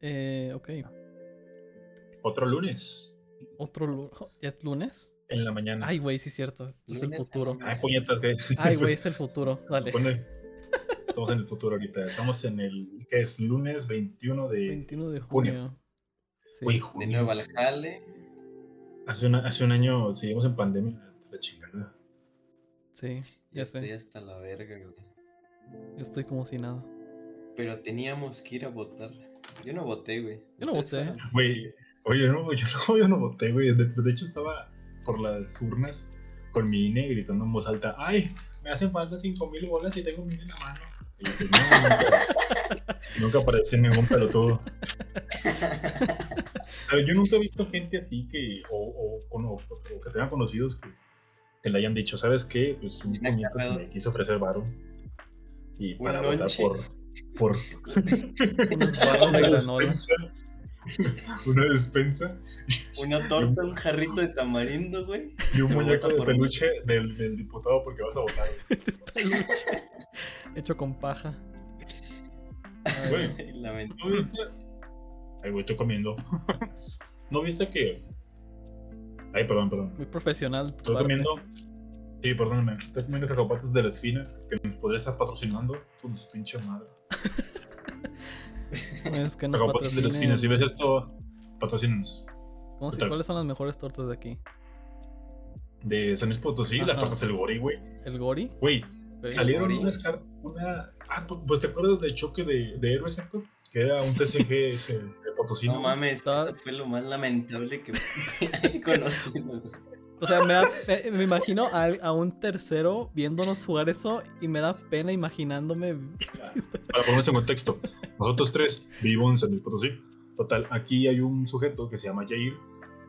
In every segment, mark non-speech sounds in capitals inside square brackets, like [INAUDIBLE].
Eh, ok. Otro lunes. Otro lunes. [LAUGHS] ¿Ya es lunes? En la mañana. Ay, güey, sí es cierto. Este es el futuro. Ay, puñetas, güey. [LAUGHS] Ay, güey, es el [LAUGHS] futuro. Dale. supone- Estamos en el futuro ahorita. Estamos en el. ¿Qué es? Lunes 21 de. 21 de junio. junio. Sí. Güey, De junio. nuevo al jale. Hace, una- hace un año seguimos en pandemia. La chingada. Sí, Ya ya sé. estoy hasta la verga, güey. Estoy como si nada. Pero teníamos que ir a votar. Yo no voté, güey. Yo no ¿Ustedes voté. Güey, oye, no, yo, no, [LAUGHS] yo no voté, güey. De, de hecho, estaba por las urnas con mi INE gritando en voz alta: ¡Ay! Me hacen falta 5000 bolas y tengo mi INE en la mano. Y yo, pues, no, nunca, [LAUGHS] nunca apareció ningún pelotudo. [LAUGHS] Yo nunca he visto gente así que, o, o, cono- o que tengan conocidos que, que le hayan dicho, ¿sabes qué? Pues un puñetas cagada. me quiso ofrecer varo. Y para votar por, por [LAUGHS] Unas barras de una granola. despensa. Una despensa Una torta, un jarrito de tamarindo, güey. y un muñeco de peluche del, del diputado porque vas a votar. güey. [LAUGHS] Hecho con paja. Ay, Güey. Lamento. ¿No viste? Ay, güey, estoy comiendo. ¿No viste que.? Ay, perdón, perdón. Muy profesional. Estoy parte. comiendo. Sí, perdóname. Estoy comiendo cacahuates de la esquina que nos podría estar patrocinando con su pinche madre. [LAUGHS] Es que nos Cacahuates de esquina. patrocinen. Si ves esto, patrocínanos. ¿Cómo se- Total. ¿Cuáles son las mejores tortas de aquí? De San Luis Potosí, las tortas del Gori, güey. ¿El Gori? Güey, salieron Gori. unas una. Ah, pu- pues te acuerdas del choque de, de héroes, Héctor? Que era un TCG ese de Potosí. No mames, Estaba- esto fue lo más lamentable que [LAUGHS] he conocido. O sea, me, da- me- me imagino a, a un tercero viéndonos jugar eso y me da pena imaginándome. Para ponernos en contexto, nosotros tres vivimos en San Luis Potosí. Total, aquí hay un sujeto que se llama Jair.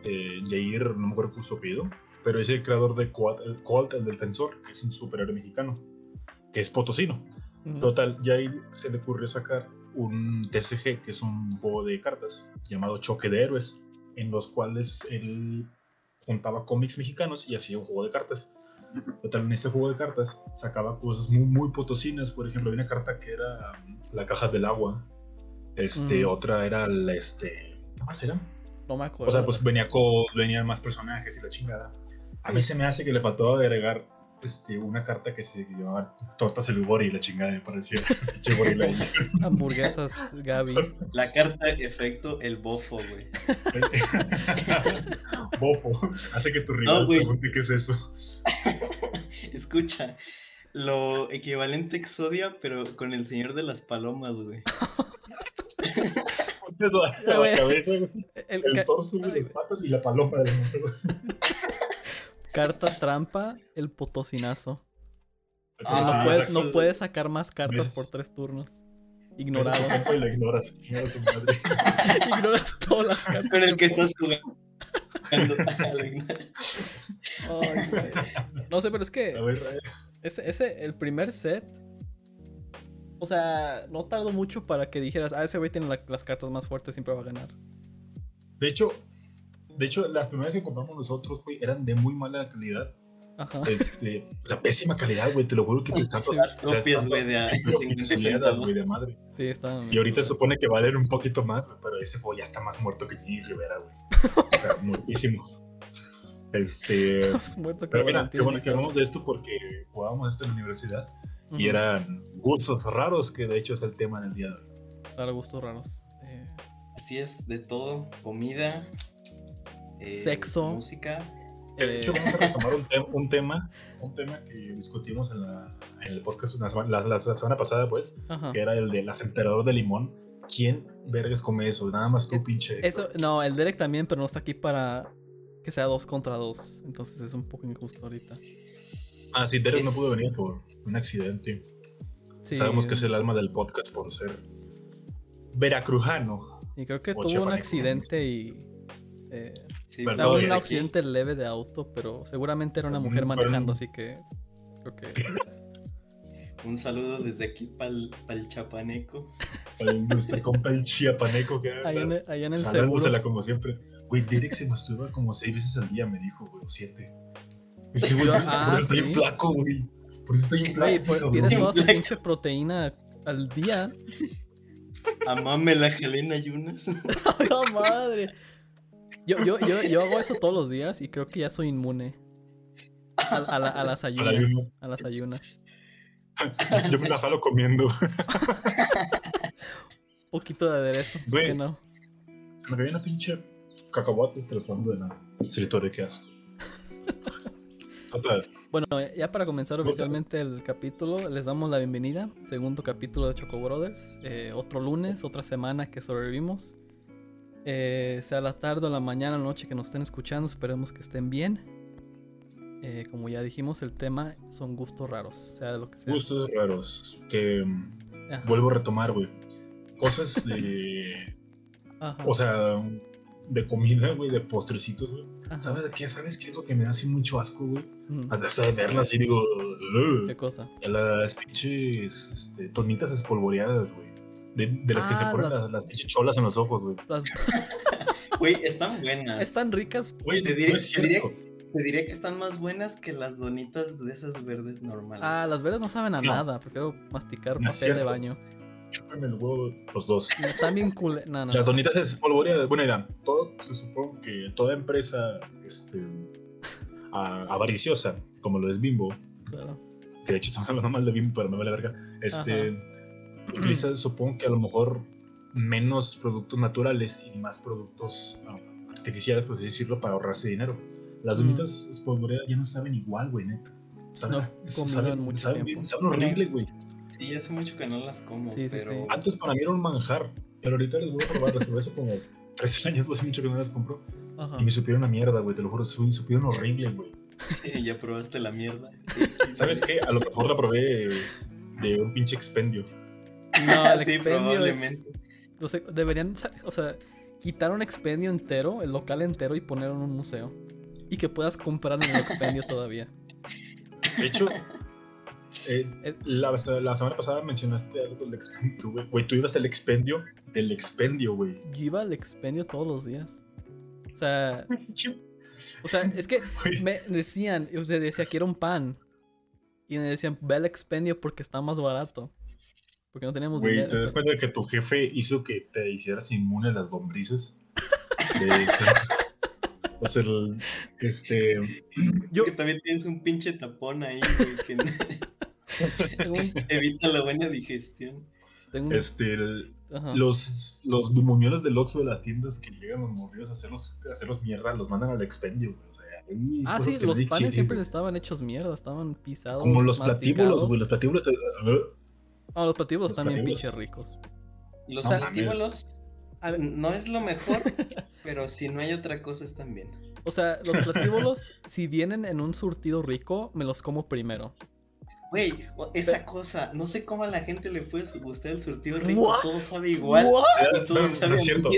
Eh, Jair, no me acuerdo su apellido, pero es el creador de Coat, el, Defensor, que es un superhéroe mexicano, que es potosino. Total, Jair se le ocurrió sacar un TCG, que es un juego de cartas, llamado Choque de Héroes, en los cuales él juntaba cómics mexicanos y hacía un juego de cartas. Total, en este juego de cartas sacaba cosas muy, muy potosinas. Por ejemplo, había una carta que era um, la caja del agua. Este, Mm. otra era la, este, ¿qué más era? No me acuerdo. O sea, pues venía con, venían más personajes y la chingada. A mí se me hace que le faltó agregar este, una carta que se llamaba Tortas el Gori y la chingada, me parecía. [LAUGHS] [LAUGHS] Hamburguesas, Gaby. La carta efecto, el bofo, güey. [LAUGHS] Bofo, hace que tu rival güey. pregunte qué es eso. Escucha, lo equivalente a Exodia, pero con el señor de las palomas, güey. La, cabeza, güey, El el torso, las patas y la paloma de la mujer. Carta trampa, el potosinazo. Que Ah, no, puedes, no puedes sacar más cartas ¿Ves? por tres turnos. Ignorado. Y la ignoras. ignoras su madre. [LAUGHS] Ignoras todas las cartas. Con el que estás jugando. No sé, pero es que ese, ese, el primer set. O sea, no tardó mucho para que dijeras, ah, ese güey tiene la- las cartas más fuertes, siempre va a ganar. de hecho, de hecho, las primeras que compramos nosotros, güey, eran de muy mala calidad. Ajá. Este, o sea, pésima calidad, güey, te lo juro que te están Las copias, güey, de a 50 pixeleadas, centavos. güey, de madre. Sí, está. Y ahorita se supone que valen un poquito más, güey, pero ese juego ya está más muerto que Jenny Rivera, güey. O sea, [LAUGHS] muertísimo. Este. Estás muerto que Pero mira, qué bueno que hablamos de esto porque jugábamos esto en la universidad y eran gustos raros, que de hecho es el tema del día de hoy. Claro, gustos raros. Eh, Así es, de todo. Comida. Eh, Sexo. Música. De hecho eh, vamos a retomar un, tem- un tema, [LAUGHS] un tema que discutimos en, la- en el podcast la semana, la- la- la semana pasada, pues, ajá. que era el de las emperador de limón. ¿Quién vergas come eso? Nada más tú, Eh, pinche. Eso, no, el Derek también, pero no está aquí para que sea dos contra dos. Entonces es un poco injusto ahorita. Ah, sí, Derek no pudo venir por un accidente. Sí, Sabemos que es el alma del podcast por ser veracrujano. Y creo que tuvo un accidente y. Eh, Sí, Perdón, un bien. accidente leve de auto, pero seguramente era una mujer manejando, así que creo que [LAUGHS] Un saludo desde aquí para el chapaneco. Al nuestro compa el chiapaneco que ahí en el, ahí en el seguro. como siempre. Güey, Derek se masturba como seis veces al día, me dijo, güey, o siete. Y sí, güey, Yo- por ah, eso estoy sí. en flaco, güey. Por eso estoy en flaco, Güey, ese pues, toda su pinche proteína al día. [LAUGHS] Amame la Jalena Yunas. ¡Ay, [LAUGHS] madre! Yo, yo, yo, yo hago eso todos los días y creo que ya soy inmune. A, a la- a las ayunas. A las ayunas. [LAUGHS] Yo me la jalo comiendo. [LAUGHS] poquito de aderezo. ¿por Güey. qué no? Se me cayó una pinche cacahuate hasta el fondo de la escritorio, qué asco. [LAUGHS] Total. Bueno, ya para comenzar oficialmente el capítulo, les damos la bienvenida. Segundo capítulo de Choco Brothers. Eh, otro lunes, otra semana que sobrevivimos. Eh, sea la tarde o la mañana o la noche que nos estén escuchando, esperemos que estén bien. Eh, como ya dijimos, el tema son gustos raros, sea de lo que sea. Gustos raros. Que mm, Ajá, vuelvo a retomar, güey. Cosas de. [LAUGHS] ajá, O sea, de comida, güey, de postrecitos, güey. ¿Sabes de qué? ¿Sabes qué es lo que me da así mucho asco, güey? Hasta de verlas y digo. ¿Qué cosa? Las pinches este, tonitas espolvoreadas, güey. De, de las que se Ah, ponen las- las, [LAUGHS] cholas en los ojos, güey. Las- [LAUGHS] Güey, están buenas. están ricas. Güey, Te diré- no es te diré-. Te que están más buenas que las donitas de esas verdes normales. Ah, las verdes no saben a No. nada. Prefiero masticar No es papel de baño. Chúpenme el huevo los dos. Están bien cool. No, no. Las donitas espolvoreadas, bueno, era, todo, se supone que toda empresa este, a- avariciosa, como lo es Bimbo, Claro. que de hecho estamos hablando mal de Bimbo, pero me vale verga, este, utiliza, supongo que a lo mejor menos productos naturales y más productos ah, artificiales, por así decirlo, para ahorrarse dinero. Las Mm. donitas espolvoreadas ya no saben igual, güey, neta. Saben, No, saben, mucho saben tiempo. saben horrible, güey. Sí, hace mucho que no las como, Sí, sí, pero... sí. Antes para mí era un manjar, pero ahorita les voy a probar, las probé hace como 13 [LAUGHS] años, hace mucho que no las compro. Ajá. Y me supieron a mierda, güey, te lo juro, su- supieron horrible, güey. [LAUGHS] ya probaste la mierda. ¿Sabes qué? A lo mejor la probé de un pinche expendio. No, el [LAUGHS] sí, es- probablemente. o sea, deberían, o sea, quitar un expendio entero, el local entero y ponerlo en un museo. Y que puedas comprar en el expendio todavía. De hecho, [LAUGHS] eh, Eh, la, la semana pasada mencionaste algo del expendio, güey. Güey, tú ibas al expendio del expendio, güey. Yo iba al expendio todos los días. O sea, o sea, es que [LAUGHS] me decían, yo decía que era un pan. Y me decían, ve al expendio porque está más barato. Porque no teníamos Güey, dinero. ¿te das cuenta de que tu jefe hizo que te hicieras inmune a las lombrices? De- o sea, el- este... Yo Que también tienes un pinche tapón ahí, güey, que [LAUGHS] evita la buena digestión. tengo Este, el- los, los bimuñones del Oxxo de las tiendas que llegan los morridos a hacerlos, a hacerlos mierda, los mandan al expendio, güey. O sea, Ah, sí, los panes siempre güey. estaban hechos mierda, estaban pisados. Como los platíbulos, güey. Los platíbulos. Ah, los platíbulos los están bien pinches ricos. Los No platíbulos ah, no es lo mejor, [LAUGHS] pero si no hay otra cosa están bien. O sea, los platíbulos, si vienen en un surtido rico, me los como primero. Güey, esa cosa, no sé cómo a la gente le puede gustar el surtido rico, What? todo sabe igual. ¿What? Y todo No, no es cierto.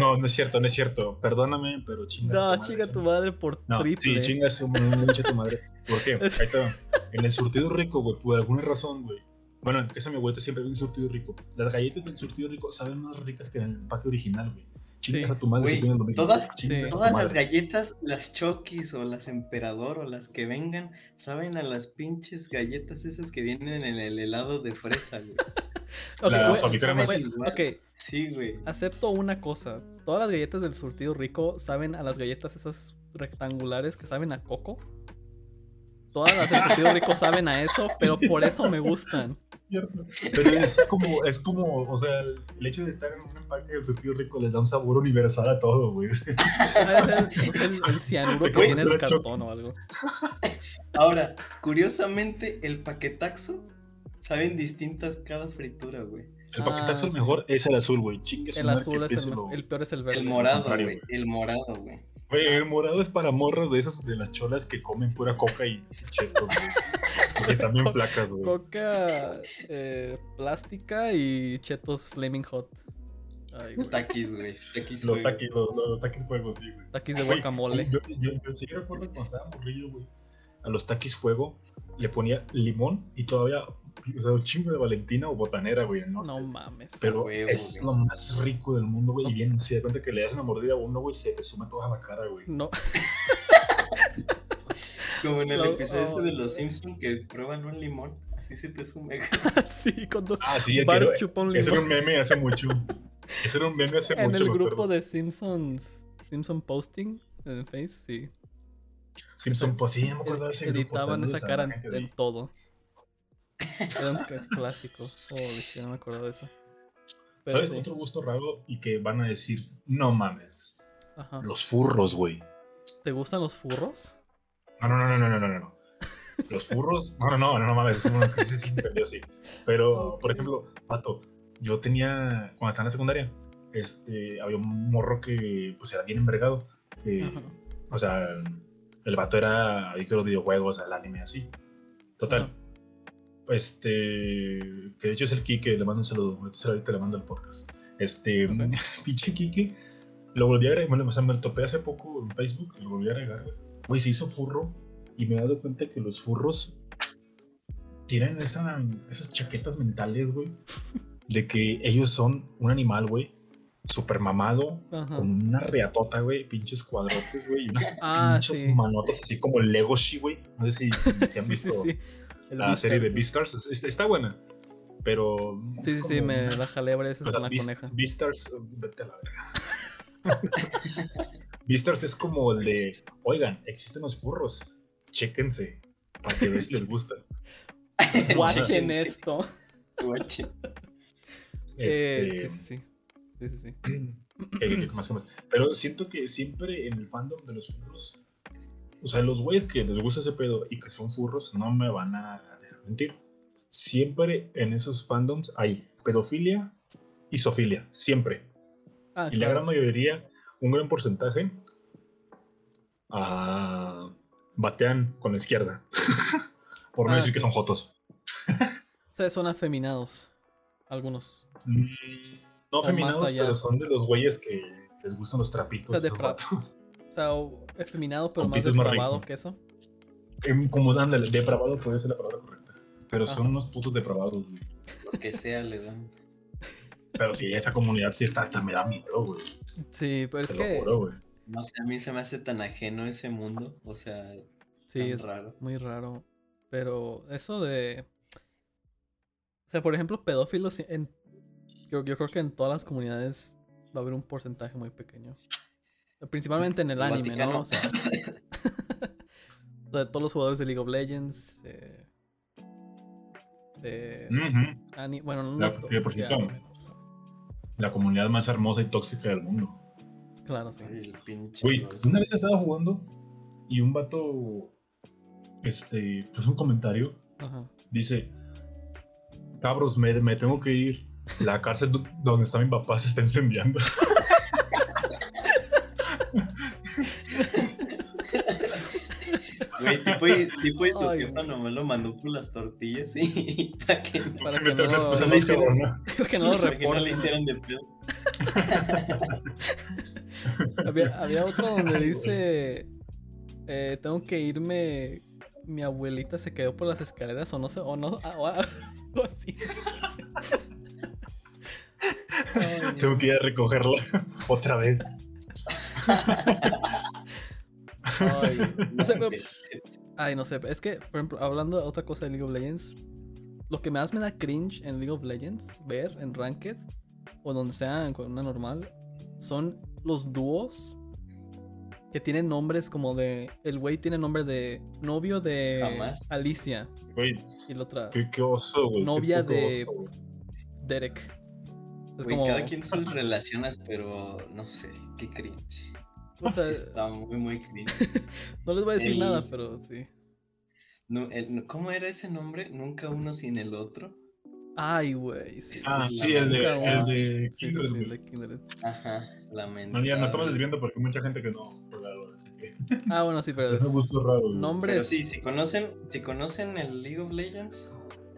No, no es cierto, no es cierto. Perdóname, pero chingas. No, madre, chinga tu chinga. madre por No, triple. sí, chingas un mucho tu madre. ¿Por qué? [LAUGHS] Ahí te va. En el surtido rico, güey, por alguna razón, güey. Bueno, en casa de mi abuelita siempre un surtido rico. Las galletas del surtido rico saben más ricas que en el empaque original, güey. Chingas Sí. a tu madre Güey, si tienen lo mismo. todas- Todas las galletas, las Chokis o las Emperador o las que vengan, saben a las pinches galletas esas que vienen en el helado de fresa, güey. [LAUGHS] Ok, Las güey, solitarias saben más- igual. ok, Sí, güey. acepto una cosa. Todas las galletas del surtido rico saben a las galletas esas rectangulares que saben a coco. Todas las del surtido rico saben a eso, pero por eso me gustan. Cierto. Pero es como, es como, o sea, el hecho de estar en un empaque del surtido rico les da un sabor universal a todo, güey. [LAUGHS] Es el, el- cianuro que tiene el cartón o algo. Ahora, curiosamente, el paquetaxo saben distintas cada fritura, güey. El paquetazo Ah, el mejor es el azul, güey. Chingue su El azul es el, el peor es el verde. El morado, güey. El morado, güey. Güey, el morado es para morras de esas de las cholas que comen pura coca y chetos, güey. [LAUGHS] [LAUGHS] Porque también Co- flacas, güey. Coca eh, plástica y chetos Flaming Hot. Ay, güey. Taquis, güey. Taquis. Los taquis, los, los taquis fuego, sí, güey. Taquis de guacamole. Yo, yo, yo sí recuerdo cuando estaba morrillo, güey. A los taquis fuego le ponía limón y todavía, o sea, un chingo de Valentina o botanera, güey. ¿no? No mames. Pero huevo, es güey. lo más rico del mundo, güey. No. Y bien, si de cuenta que le das una mordida a uno, güey, se te suma toda la cara, güey. No. [LAUGHS] Como en el No, episodio ese de oh. los Simpsons que prueban un limón, así se te sume. [LAUGHS] sí, cuando Ah, sí, el Bart que- chupa un ese era limón. un meme hace mucho. [LAUGHS] Ese era un meme hace En mucho. el me grupo acuerdo. de Simpsons, Simpson Posting en Face, sí. Simpson, pues sí, no me acuerdo de ese grupo. Editaban esa cara en, en todo. Era un clásico. Oh, no me acuerdo de eso. Pero ¿Sabes sí. otro gusto raro? Y que van a decir, no mames, Ajá. los furros, güey. ¿Te gustan los furros? No, no, no, no, no, no, no, no. Los furros, no, no, no, no, no mames, es uno que sí se entendió así. Pero, por ejemplo, Pato, yo tenía, cuando estaba en la secundaria, este, había un morro que, pues, era bien envergado. Que, o sea, el vato era adicto a los videojuegos, al anime, así. Total. Ajá. Este, que de hecho es el Kike, le mando un saludo. Ahorita le mando el podcast. Este, Ok. [LAUGHS] pinche Kike, lo volví a agregar, bueno, o sea, me lo topé hace poco en Facebook, lo volví a agregar, güey. Güey, se hizo furro y me he dado cuenta que los furros tienen esa, esas chaquetas mentales, güey, de que ellos son un animal, güey, super mamado, Ajá. con una reatota, güey, pinches cuadrotes, güey, y unas [LAUGHS] Ah, pinches sí. manotas así como Legoshi, güey. No sé si, si, si [LAUGHS] han visto sí, sí. El la Beastars, serie de. Beastars. Está, está buena, pero. Sí, sí, sí, me la jalé varias veces con la Beast- coneja. Beastars, vete a la verga. Beastars es como el de, oigan, existen los furros, chéquense, para que vean si les gusta. [LAUGHS] Watchen esto. Eh, Este, sí, sí, sí. Sí, sí, sí. ¿qué- qué- qué más, qué más? Pero siento que siempre en el fandom de los furros, o sea, los güeyes que les gusta ese pedo y que son furros, no me van a dejar mentir. Siempre en esos fandoms hay pedofilia y zoofilia, siempre. Ah, Y la gran mayoría, un gran porcentaje, ah, batean con la izquierda. [LAUGHS] Por no Ah, decir que son jotos. O sea, son afeminados. Algunos. Mm, No O feminados, más allá. pero son de los güeyes que les gustan los trapitos. O sea, de esos. O sea, o- afeminado, pero más depravado que eso. Em, Como ándale, depravado puede ser la palabra correcta. Pero son unos putos depravados, güey. Lo que sea le dan. Pero sí, esa comunidad sí está, me da miedo, güey. Sí, pero es Te que. juro. No sé, a mí se me hace tan ajeno ese mundo. O sea, Sí, tan es raro. muy raro. Pero eso de. O sea, por ejemplo, pedófilos. En... Yo, yo creo que en todas las comunidades va a haber un porcentaje muy pequeño. Principalmente en el El anime, Vaticano. ¿no? O sea, [LAUGHS] sea, todos los jugadores de League of Legends. eh, de. Ani- Bueno, no. De ¿no? La comunidad más hermosa y tóxica del mundo. Claro, sí. Ay, el pinche. Güey, una vez estaba jugando y un vato, este, puso un comentario, Ajá. dice, cabros, me, me tengo que ir, la cárcel do- donde está mi papá se está incendiando. [LAUGHS] Güey, tipo, y, tipo y su Ay, jefa güey. nomás lo mandó por las tortillas y [LAUGHS] para que [LAUGHS] Para que no- que lo que no reporten. le hicieran de pedo. [LAUGHS] Había, había otro donde dice: eh, Tengo que irme. Mi abuelita se quedó por las escaleras, o no sé, o no, o algo así. Ay, Tengo que ir a recogerla otra vez. ay, no sé, pero- ay, no sé, es que, por ejemplo, hablando de otra cosa de League of Legends, lo que más me da cringe en League of Legends, ver en Ranked, o donde sea en una normal, son los dúos que tienen nombres como de. El güey tiene nombre de novio de Jamás. Alicia Güey, y la otra qué, qué oso, güey. qué Novia de- oso, güey. Derek. Es Güey, como. cada quien sus relaciones, pero no sé, qué cringe. O sea, Sí, está muy, muy cringe. [LAUGHS] no les voy a decir el- nada, pero sí. No, el- ¿Cómo era ese nombre? Nunca uno sin el otro. Ay, güey. Sí, Ah, Sí, sí, el de, el uno. de sí, sí, Kindred, sí, el de Kindred. Ajá, lamentable. No, no estamos desviando porque hay mucha gente que no que Ah, bueno, sí, pero [LAUGHS] es un es gusto raro. nombres. Pero sí, si conocen, si conocen el League of Legends,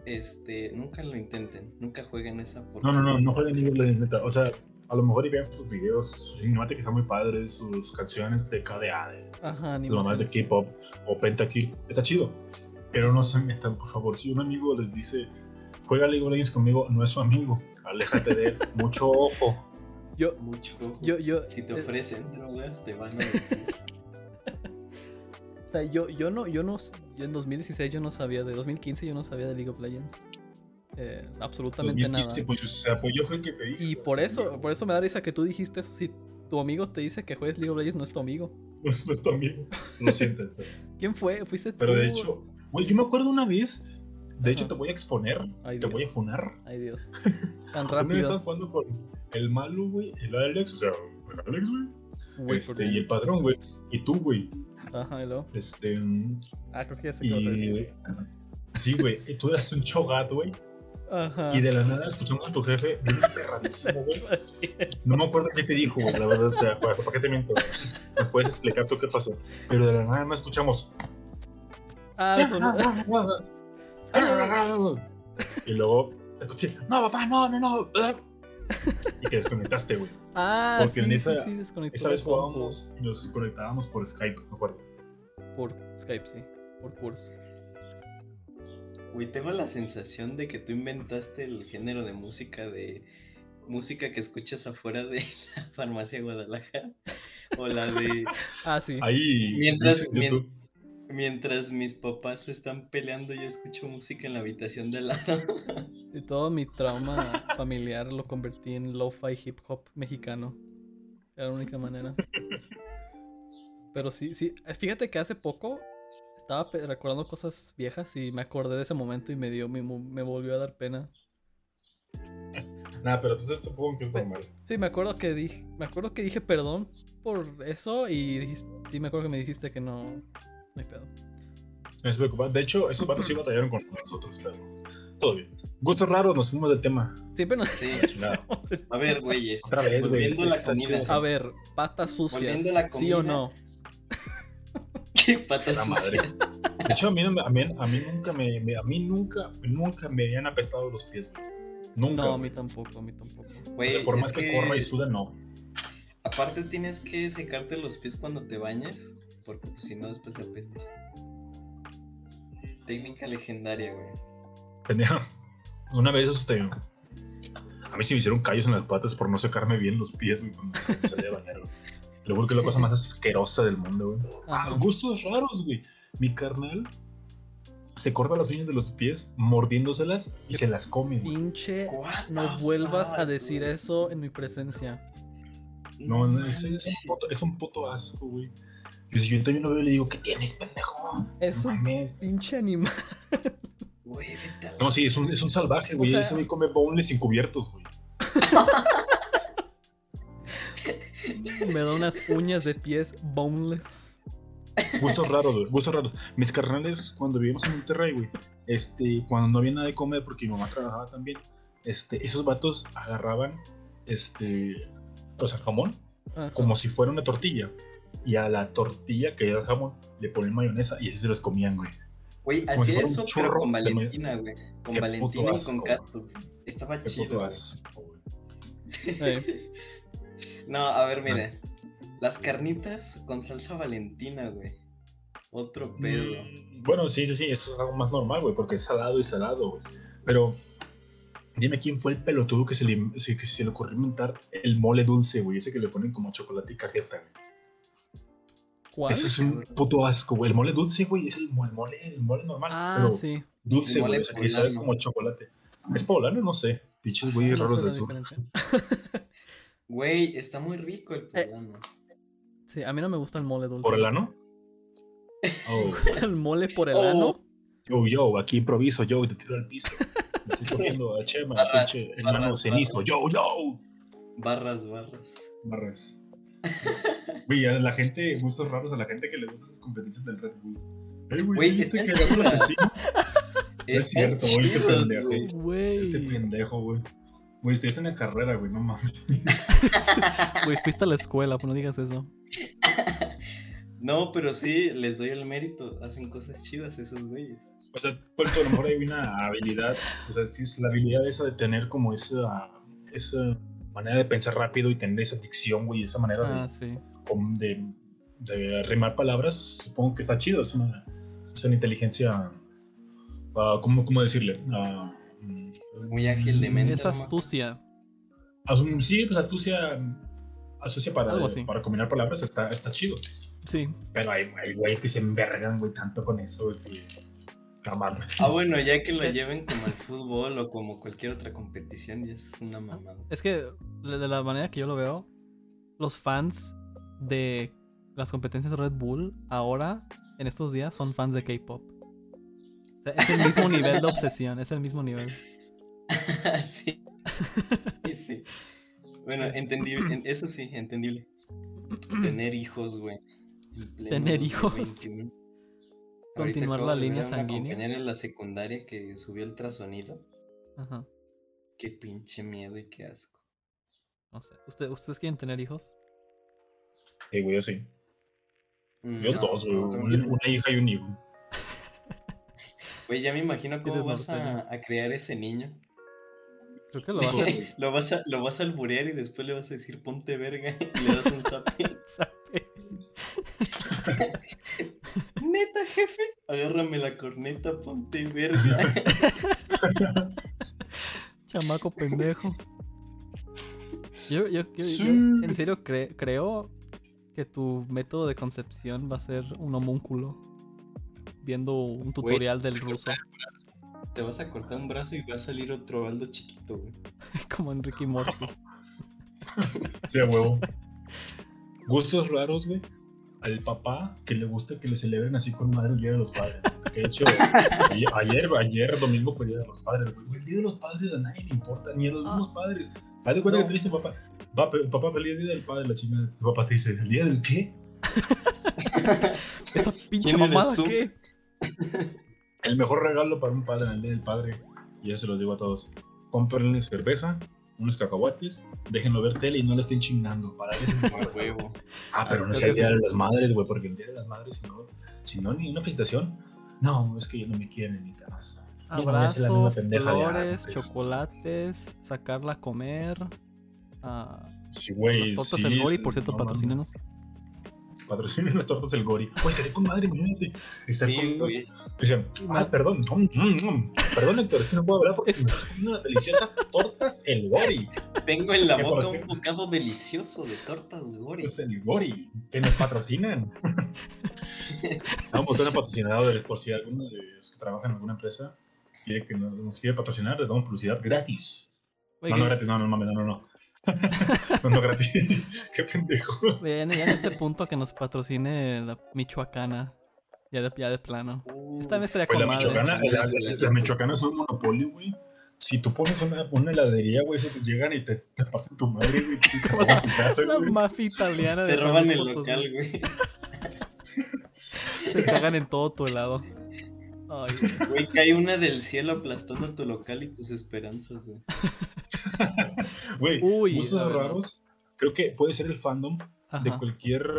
este, nunca lo intenten, nunca jueguen esa No, porque no, no, no jueguen League of Legends, neta. O sea, a lo mejor y vean sus videos, sus cinemáticas están muy padres, sus canciones de KDA, de Ajá, sus mamás de. K-pop o Pentakill, está chido. Pero no se metan, por favor. Si un amigo les dice, juega League of Legends conmigo, no es su amigo. Aléjate de él. [LAUGHS] Mucho ojo. Yo, mucho. yo, yo. si te eh, ofrecen drogas, te van a [LAUGHS] decir. sea, yo, yo no, yo no, yo en 2016 yo no sabía de 2015 yo no sabía de League of Legends. Eh, absolutamente 2015, nada. Pues, fue el que te. Y por eso, por eso me da risa que tú dijiste eso. Si tu amigo te dice que juegues League of Legends, no es tu amigo. No es nuestro amigo. Lo siento. [LAUGHS] pero- ¿Quién fue? ¿Fuiste tú? Pero de hecho, güey, yo me acuerdo una vez. De hecho, te voy a exponer. Ay, te voy a funar. Ay, Dios. [LAUGHS] Tan Una vez rápido. estabas jugando con el malo, güey, el Alex, o sea, el Alex, güey. Este, y el padrón, güey. Y tú, güey. Ajá, luego. Este. Ah, creo que ya sé qué vas a decir. Y. Sí, güey. Y tú eras un chogat, güey. Ajá. Y de la nada escuchamos a tu jefe bien perradísimo, [LAUGHS] güey. No me acuerdo qué te dijo, güey, la verdad, o sea, pues, ¿para qué te miento? ¿Me puedes explicar tú qué pasó? Pero de la nada no escuchamos. Ah, eso no. Y luego no, papá, no, no, no. Y que desconectaste, güey. Ah, Porque sí, en esa- sí, Esa vez jugábamos y nos conectábamos por Skype, me acuerdo. Por Skype, sí. Por curso. Güey, tengo la sensación de que tú inventaste el género de música de música que escuchas afuera de [LAUGHS] la farmacia Guadalajara. O la de [LAUGHS] Ah, sí. Ahí Mientras- mientras mis papás están peleando, yo escucho música en la habitación de al lado. Y todo mi trauma familiar lo convertí en lo-fi hip hop mexicano. Era la única manera. [LAUGHS] Pero sí, sí. Fíjate que hace poco estaba recordando cosas viejas y me acordé de ese momento y me dio, me, me volvió a dar pena. Nada, pero pues eso supongo que es normal. Sí, me acuerdo que dije, me acuerdo que dije perdón por eso y dijiste- sí me acuerdo que me dijiste que no, no hay pedo. Me estoy preocupado. De hecho, esos vatos sí batallaron con nosotros, pero todo bien. Gustos raros, nos fuimos del tema. Siempre nos Sí. [LAUGHS] A ver, güeyes. Otra vez, güey, Volviendo a ver, patas sucias. Volviendo a la ¿Sí o no? ¿Qué patas madre. sucias? De hecho, a mí, a a nunca me, me- a mí nunca, nunca me habían apestado los pies, güey. Nunca. No, a mí tampoco, a mí tampoco. Güey, por más que, corra y suda, no. Aparte tienes que secarte los pies cuando te bañes, porque pues si no después apesta. Técnica legendaria, güey. Pendeja. Una vez, este. A mí se me hicieron callos en las patas por no secarme bien los pies, güey, cuando me salí de bañar, güey. Lo juro que es la cosa [LAUGHS] más asquerosa del mundo, güey. Ah, gustos raros, güey. Mi carnal se corta las uñas de los pies mordiéndoselas y se las come, güey. Pinche, no vuelvas a decir güey? eso en mi presencia. No, no, es, es un puto, es un puto asco, güey. Y si yo también lo veo y le digo, ¿qué tienes, pendejo? Es No un mames. pinche animal. Güey, vete a la- No, sí, es un, es un salvaje, O güey. sea- Ese güey come boneless encubiertos, güey. [LAUGHS] [LAUGHS] Me da unas uñas de pies boneless. Gustos raros, güey. Gustos raros. Mis carnales, cuando vivíamos en Monterrey, güey, este, cuando no había nada de comer, porque mi mamá trabajaba también, este, esos vatos agarraban, este, o sea, jamón, Ajá. como si fuera una tortilla. Y a la tortilla que era el jamón, le ponen mayonesa y así se los comían, güey. Güey, hacía un eso, pero con Valentina, güey. Con Valentina y con catsup. Estaba Qué chido. asco, güey. Eh, [LAUGHS] No, a ver, mira. Las carnitas con salsa Valentina, güey. Otro pedo. Mm, Bueno, sí, sí, sí, eso es algo más normal, güey, porque es salado y salado, güey. Pero dime quién fue el pelotudo que se le, se- que se le ocurrió inventar el mole dulce, güey, ese que le ponen como chocolate y cajeta, güey. ¿Cuál? Eso es un puto asco, güey. El mole dulce, güey, es el mole, el mole, el mole normal, Ah, pero sí. dulce, güey, o sea, que sabe como chocolate. ¿Es poblano? No sé. Pinches güey No raros del sur. [LAUGHS] Güey, está muy rico el Eh. poblano. Sí, a mí no me gusta el mole dulce. ¿Por el ano? [LAUGHS] Oh. ¿Me gusta el mole por el Oh. ano? Yo, yo, aquí improviso, yo, y te tiro al piso. Me estoy cogiendo a Chema, Barras, pinche barras, hermano cenizo. Yo, yo. Barras, barras. Barras. [LAUGHS] Güey, a la gente, gustos raros a la gente que le gusta esas competencias del Red Bull. Ey, güey, Güey, ¿sí viste están que asesino? es cierto, güey, qué pendejo. Güey. Este pendejo, güey. Güey, estoy en la carrera, güey, no mames. [LAUGHS] Güey, fuiste a la escuela, pues no digas eso. No, pero sí, les doy el mérito. Hacen cosas chidas esos güeyes. O sea, por lo mejor hay una habilidad, o sea, sí, es la habilidad esa de tener como esa, esa manera de pensar rápido y tener esa dicción, güey, esa manera de, Ah, sí. como de, de rimar palabras, supongo que está chido, es una, es una inteligencia, ah, ¿cómo, ¿cómo decirle? Ah, Muy ágil de mente. Es astucia. asum- sí, pues astucia, astucia para, Algo así. para combinar palabras está, está chido. Sí. Pero hay, hay güeyes que se envergan, güey, tanto con eso, güey. Ah, bueno, ya que lo lleven como el fútbol o como cualquier otra competición, ya es una mamada. Es que de de la manera que yo lo veo, los fans de las competencias de Red Bull ahora, en estos días, son fans de K-pop. O sea, es el mismo nivel de obsesión, es el mismo nivel. [LAUGHS] sí. Sí, sí. Bueno, entendible. en- Eso sí, entendible. Tener hijos, güey. Tener hijos. 2021. Ahorita Continuar la línea sanguínea. compañera en la secundaria que subió ultrasonido. Ajá. Qué pinche miedo y qué asco. No sé. ¿Usted- ¿Ustedes quieren tener hijos? Eh, güey, yo sí. Yo No, dos, güey. no, Una, hija y un hijo. Güey, ya me imagino [LAUGHS] cómo vas a crear ese niño. Creo que lo a [LAUGHS] vas a, lo vas a alburear y después le vas a decir ponte verga y [LAUGHS] le das un zape. [LAUGHS] Neta, jefe, agárrame la corneta, ponte verga. Chamaco pendejo. Yo, yo, yo- en serio cre- creo que tu método de concepción va a ser un homúnculo. Viendo un tutorial del ruso, Te vas a cortar un brazo y va a salir otro Aldo chiquito, güey. [LAUGHS] como en Ricky Morty. [LAUGHS] Sí, a huevo. [LAUGHS] Gustos raros, güey. Al papá que le gusta que le celebren así con madre el Día de los Padres. Que de hecho, ayer, ayer, domingo fue el Día de los Padres, güey. El Día de los Padres a nadie le importa, ni a los Ah. mismos padres. Haz de cuenta No. que te dice papá, va, papá, feliz Día del Padre, la chingada. Tu papá te dice, ¿el Día del qué? Esa pinche ¿Quién eres mamada, tú? ¿qué? El mejor regalo para un padre en el Día del Padre, y ya se los digo a todos, cómprenle cerveza, unos cacahuates, déjenlo ver tele y no le estén chingando. Para eso es el [LAUGHS] huevo. Ah, pero no sea el Día de las Madres, güey, porque el Día de las Madres, si no, si no ni una felicitación, no, es que ya no me quieren no la misma Abrazos, pendeja de flores, chocolates, sacarla a comer. ah, Sí, güey. las tortas sí, del Gori, por cierto, no, patrocínenos. Patrocinen las tortas del Gori. Güey, estaría con madre, imagínate. Estar Sí, con. Dicen, ah, perdón, perdón, Héctor, es que no puedo hablar porque estoy comiendo unas deliciosas tortas el Gori. Tengo en la ¿Qué boca un bocado delicioso de tortas Gori. Es el Gori, que nos patrocinan. [LAUGHS] Vamos a patrocinadores por si alguno de los que trabajan en alguna empresa quiere que nos, nos quiere patrocinar, les damos publicidad gratis. Oye, no, no gratis, no, no, no, no, no. [LAUGHS] no, no gratis. [LAUGHS] Qué pendejo. ya, en- este punto que nos patrocine la Michoacana. Ya de, ya de plano. Uh, Esta vez estaría Pues con la madre. michoacana, la- la- las michoacanas son un monopolio, güey. Si tú pones una, una heladería, güey, se te llegan y te, te parten tu madre, güey. Te roban tu casa, La mafia italiana de Te roban el Potosí. local, güey. [LAUGHS] Se cagan en todo tu helado. Ay, Güey, cae una del cielo aplastando tu local y tus esperanzas, güey. [LAUGHS] Güey, Uy, gustos raros. Creo que puede ser el fandom de cualquier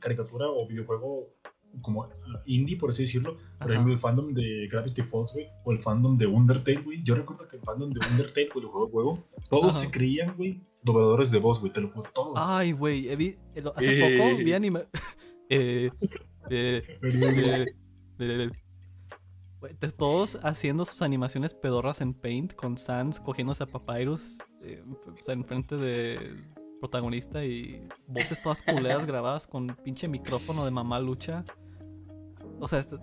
caricatura o videojuego como ah, indie, por así decirlo. Por Ajá. ejemplo, el fandom de Gravity Falls, güey, o el fandom de Undertale, güey. Yo recuerdo que el fandom de Undertale, güey, el juego, juego todos Ajá. se creían, güey, dobladores de voz, güey, te lo juro, todos. Ay, güey. Hace Eh. poco vi anima. [LAUGHS] eh, eh, eh, eh, todos haciendo sus animaciones pedorras en Paint con Sans cogiéndose a Papyrus eh, o sea, enfrente del protagonista y voces todas culeras grabadas con pinche micrófono de mamá lucha. O sea, este.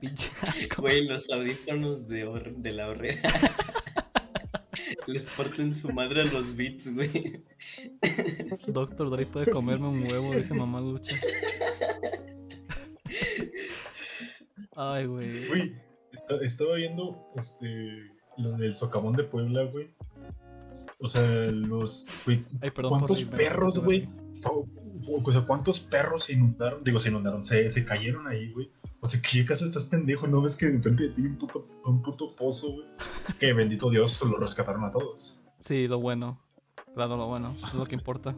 pinche asco. Güey, los audífonos de, de la horrera. [LAUGHS] Les parten su madre a los beats, güey. Doctor Dre puede comerme un huevo, dice mamá lucha. Ay, güey. Güey, esta- estaba viendo este, lo del socavón de Puebla, güey. O sea, los. Güey, Ay, perdón por ¿Cuántos perros, güey? O, o sea, ¿cuántos perros se inundaron? Digo, se inundaron, se, se cayeron ahí, güey. O sea, ¿qué caso estás pendejo? ¿No ves que enfrente de ti hay un puto, un puto pozo, güey? Que bendito Dios, lo rescataron a todos. Sí, lo bueno. Claro, lo bueno. Es lo que importa.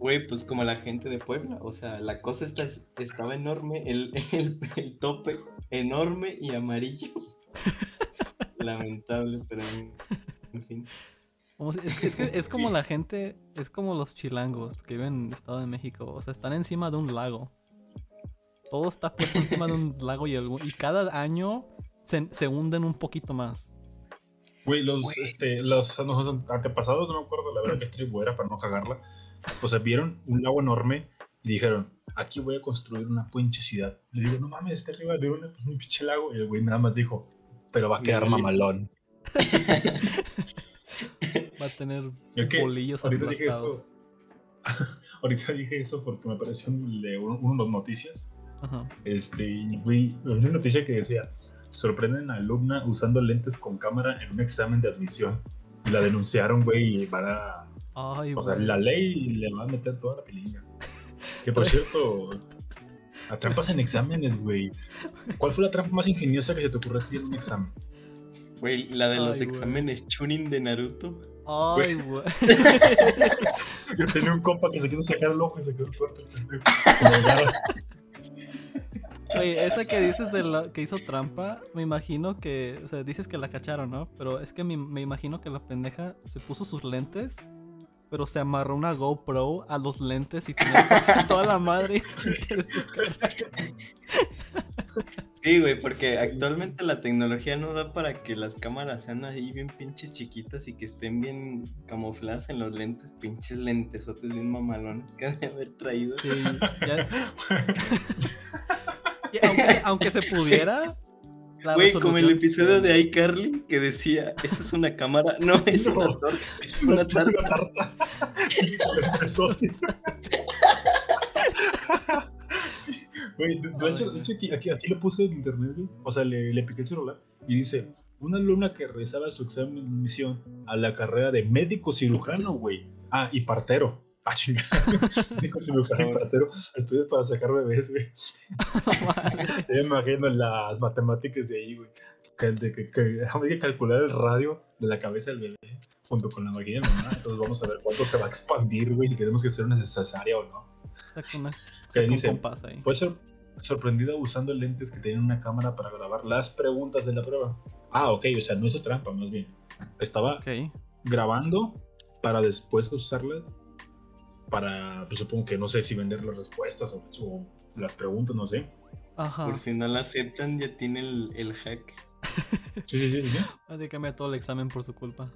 Güey, pues como la gente de Puebla. O sea, la cosa está, estaba enorme, el, [LAUGHS] el, el tope enorme y amarillo. [LAUGHS] Lamentable, pero en, en fin. Es, es que es como la gente, es como los chilangos que viven en el Estado de México. O sea, están encima de un lago. Todo está puesto encima de un [LAUGHS] lago y, algún- y cada año se, se hunden un poquito más. Güey, los, Güey. este, los, los antepasados, no me acuerdo la verdad qué tribu era para no cagarla. O sea, vieron un lago enorme y dijeron, aquí voy a construir una pinche ciudad. Le digo, no mames, está arriba de una- un pinche lago. Y el güey nada más dijo, pero va a quedar Mira, mamalón. [LAUGHS] Va a tener bolillos ahorita dije eso. [LAUGHS] ahorita dije eso porque me apareció un- de un- uno de noticias. Ajá. Este, y, güey, una noticia que decía, sorprenden a alumna usando lentes con cámara en un examen de admisión. Y la denunciaron, güey, y van a... Ay, O sea, la ley le va a meter toda la pilinga. [LAUGHS] Que por cierto, a trampas en exámenes, güey. ¿Cuál fue la trampa más ingeniosa que se te ocurrió a ti en un examen? Güey, la de los exámenes Chunin de Naruto. Ay, güey. [LAUGHS] Yo tenía un compa que se quiso sacar el ojo y se quedó fuerte. Oye, esa que dices de la que hizo trampa, me imagino que, o sea, dices que la cacharon, ¿no? Pero es que me, me imagino que la pendeja se puso sus lentes, pero se amarró una GoPro a los lentes y tenía toda la madre. [LAUGHS] Sí, güey, porque actualmente la tecnología no da para que las cámaras sean ahí bien pinches chiquitas y que estén bien camufladas en los lentes, pinches lentesotes bien mamalones que han de haber traído. Sí, ya- [LAUGHS] [LAUGHS] aunque, aunque se pudiera. La Güey, como el episodio de iCarly que decía, ¿eso es una cámara? No, [LAUGHS] es No. una torta. Es Una una tarta. tarta. Güey, de, hecho, de hecho aquí, aquí, aquí lo puse en internet, güey. O sea, le, le piqué el celular y dice: Una alumna que realizaba su examen de admisión a la carrera de médico cirujano, güey. Ah, y partero. Ah, chingada. [LAUGHS] médico cirujano y partero. Estudias para sacar bebés, güey. [LAUGHS] Yo me imagino las matemáticas de ahí, güey. Que, de que, que hay que calcular el radio de la cabeza del bebé junto con la máquina de mamá. Entonces vamos a ver cuánto se va a expandir, güey, si queremos que sea una cesárea o no. Saca una- un compás ahí. Fue sor- sorprendida usando lentes que tenían una cámara para grabar las preguntas de la prueba. Ah, ok, o sea, no hizo trampa, más bien. Estaba grabando para después usarla para, pues supongo que no sé si vender las respuestas o, o las preguntas, no sé. Ajá. Por si no la aceptan, ya tiene el, el hack. Sí, sí, sí, sí. sí. Va a tener que cambiar todo el examen por su culpa.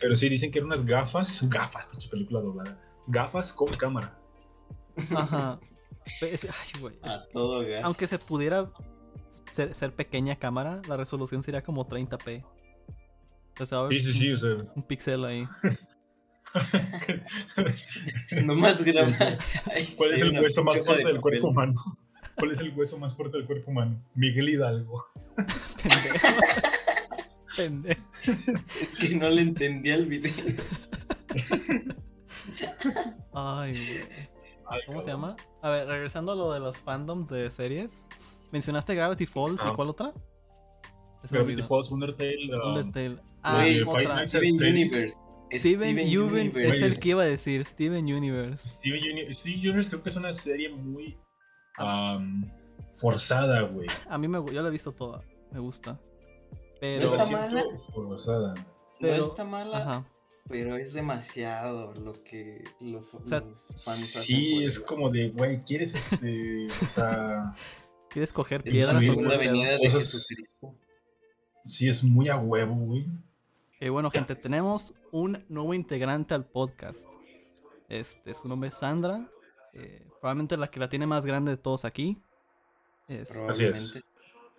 Pero sí dicen que eran unas gafas, [LAUGHS] gafas, pinche película doblada. Gafas con cámara. Ajá. Pe- es- Ay, güey. es- A todo gas. Aunque se pudiera ser, ser pequeña cámara, la resolución sería como 30p. O sea, va a Sí, sí, sí, un, o sea. un pixel ahí. [LAUGHS] [LAUGHS] Nomás graba. ¿Cuál es el hueso más fuerte de del cuerpo humano? ¿Cuál es el hueso más fuerte del cuerpo humano? Miguel Hidalgo. Pendejo. Pendejo. Es que no le entendía el video. Ay, güey. Ay, ¿Cómo se llama? A ver, regresando a lo de los fandoms de series. ¿Mencionaste Gravity Falls y Ah. cuál otra? Gravity. Falls, Undertale. um, Undertale. Ah, Güey, Steven. Steven Universe es el que iba a decir. Steven Universe. Steven Universe. Steven Universe creo que es una serie muy um, forzada, güey. A mí me yo la he visto toda. Me gusta. No Pero. está siento mala. forzada. No está mala, Ajá. pero es demasiado lo que lo- sea, los fans hacen Sí, es como de, güey, ¿quieres este. o sea. [LAUGHS] ¿Quieres coger Es piedras? la o segunda qué pedo? venida de Cosas- Jesucristo. Sí, es muy a huevo, güey. Eh, bueno, gente, tenemos un nuevo integrante al podcast. Este, su nombre es Sandra. eh, probablemente la que la tiene más grande de todos aquí. Es- Así es.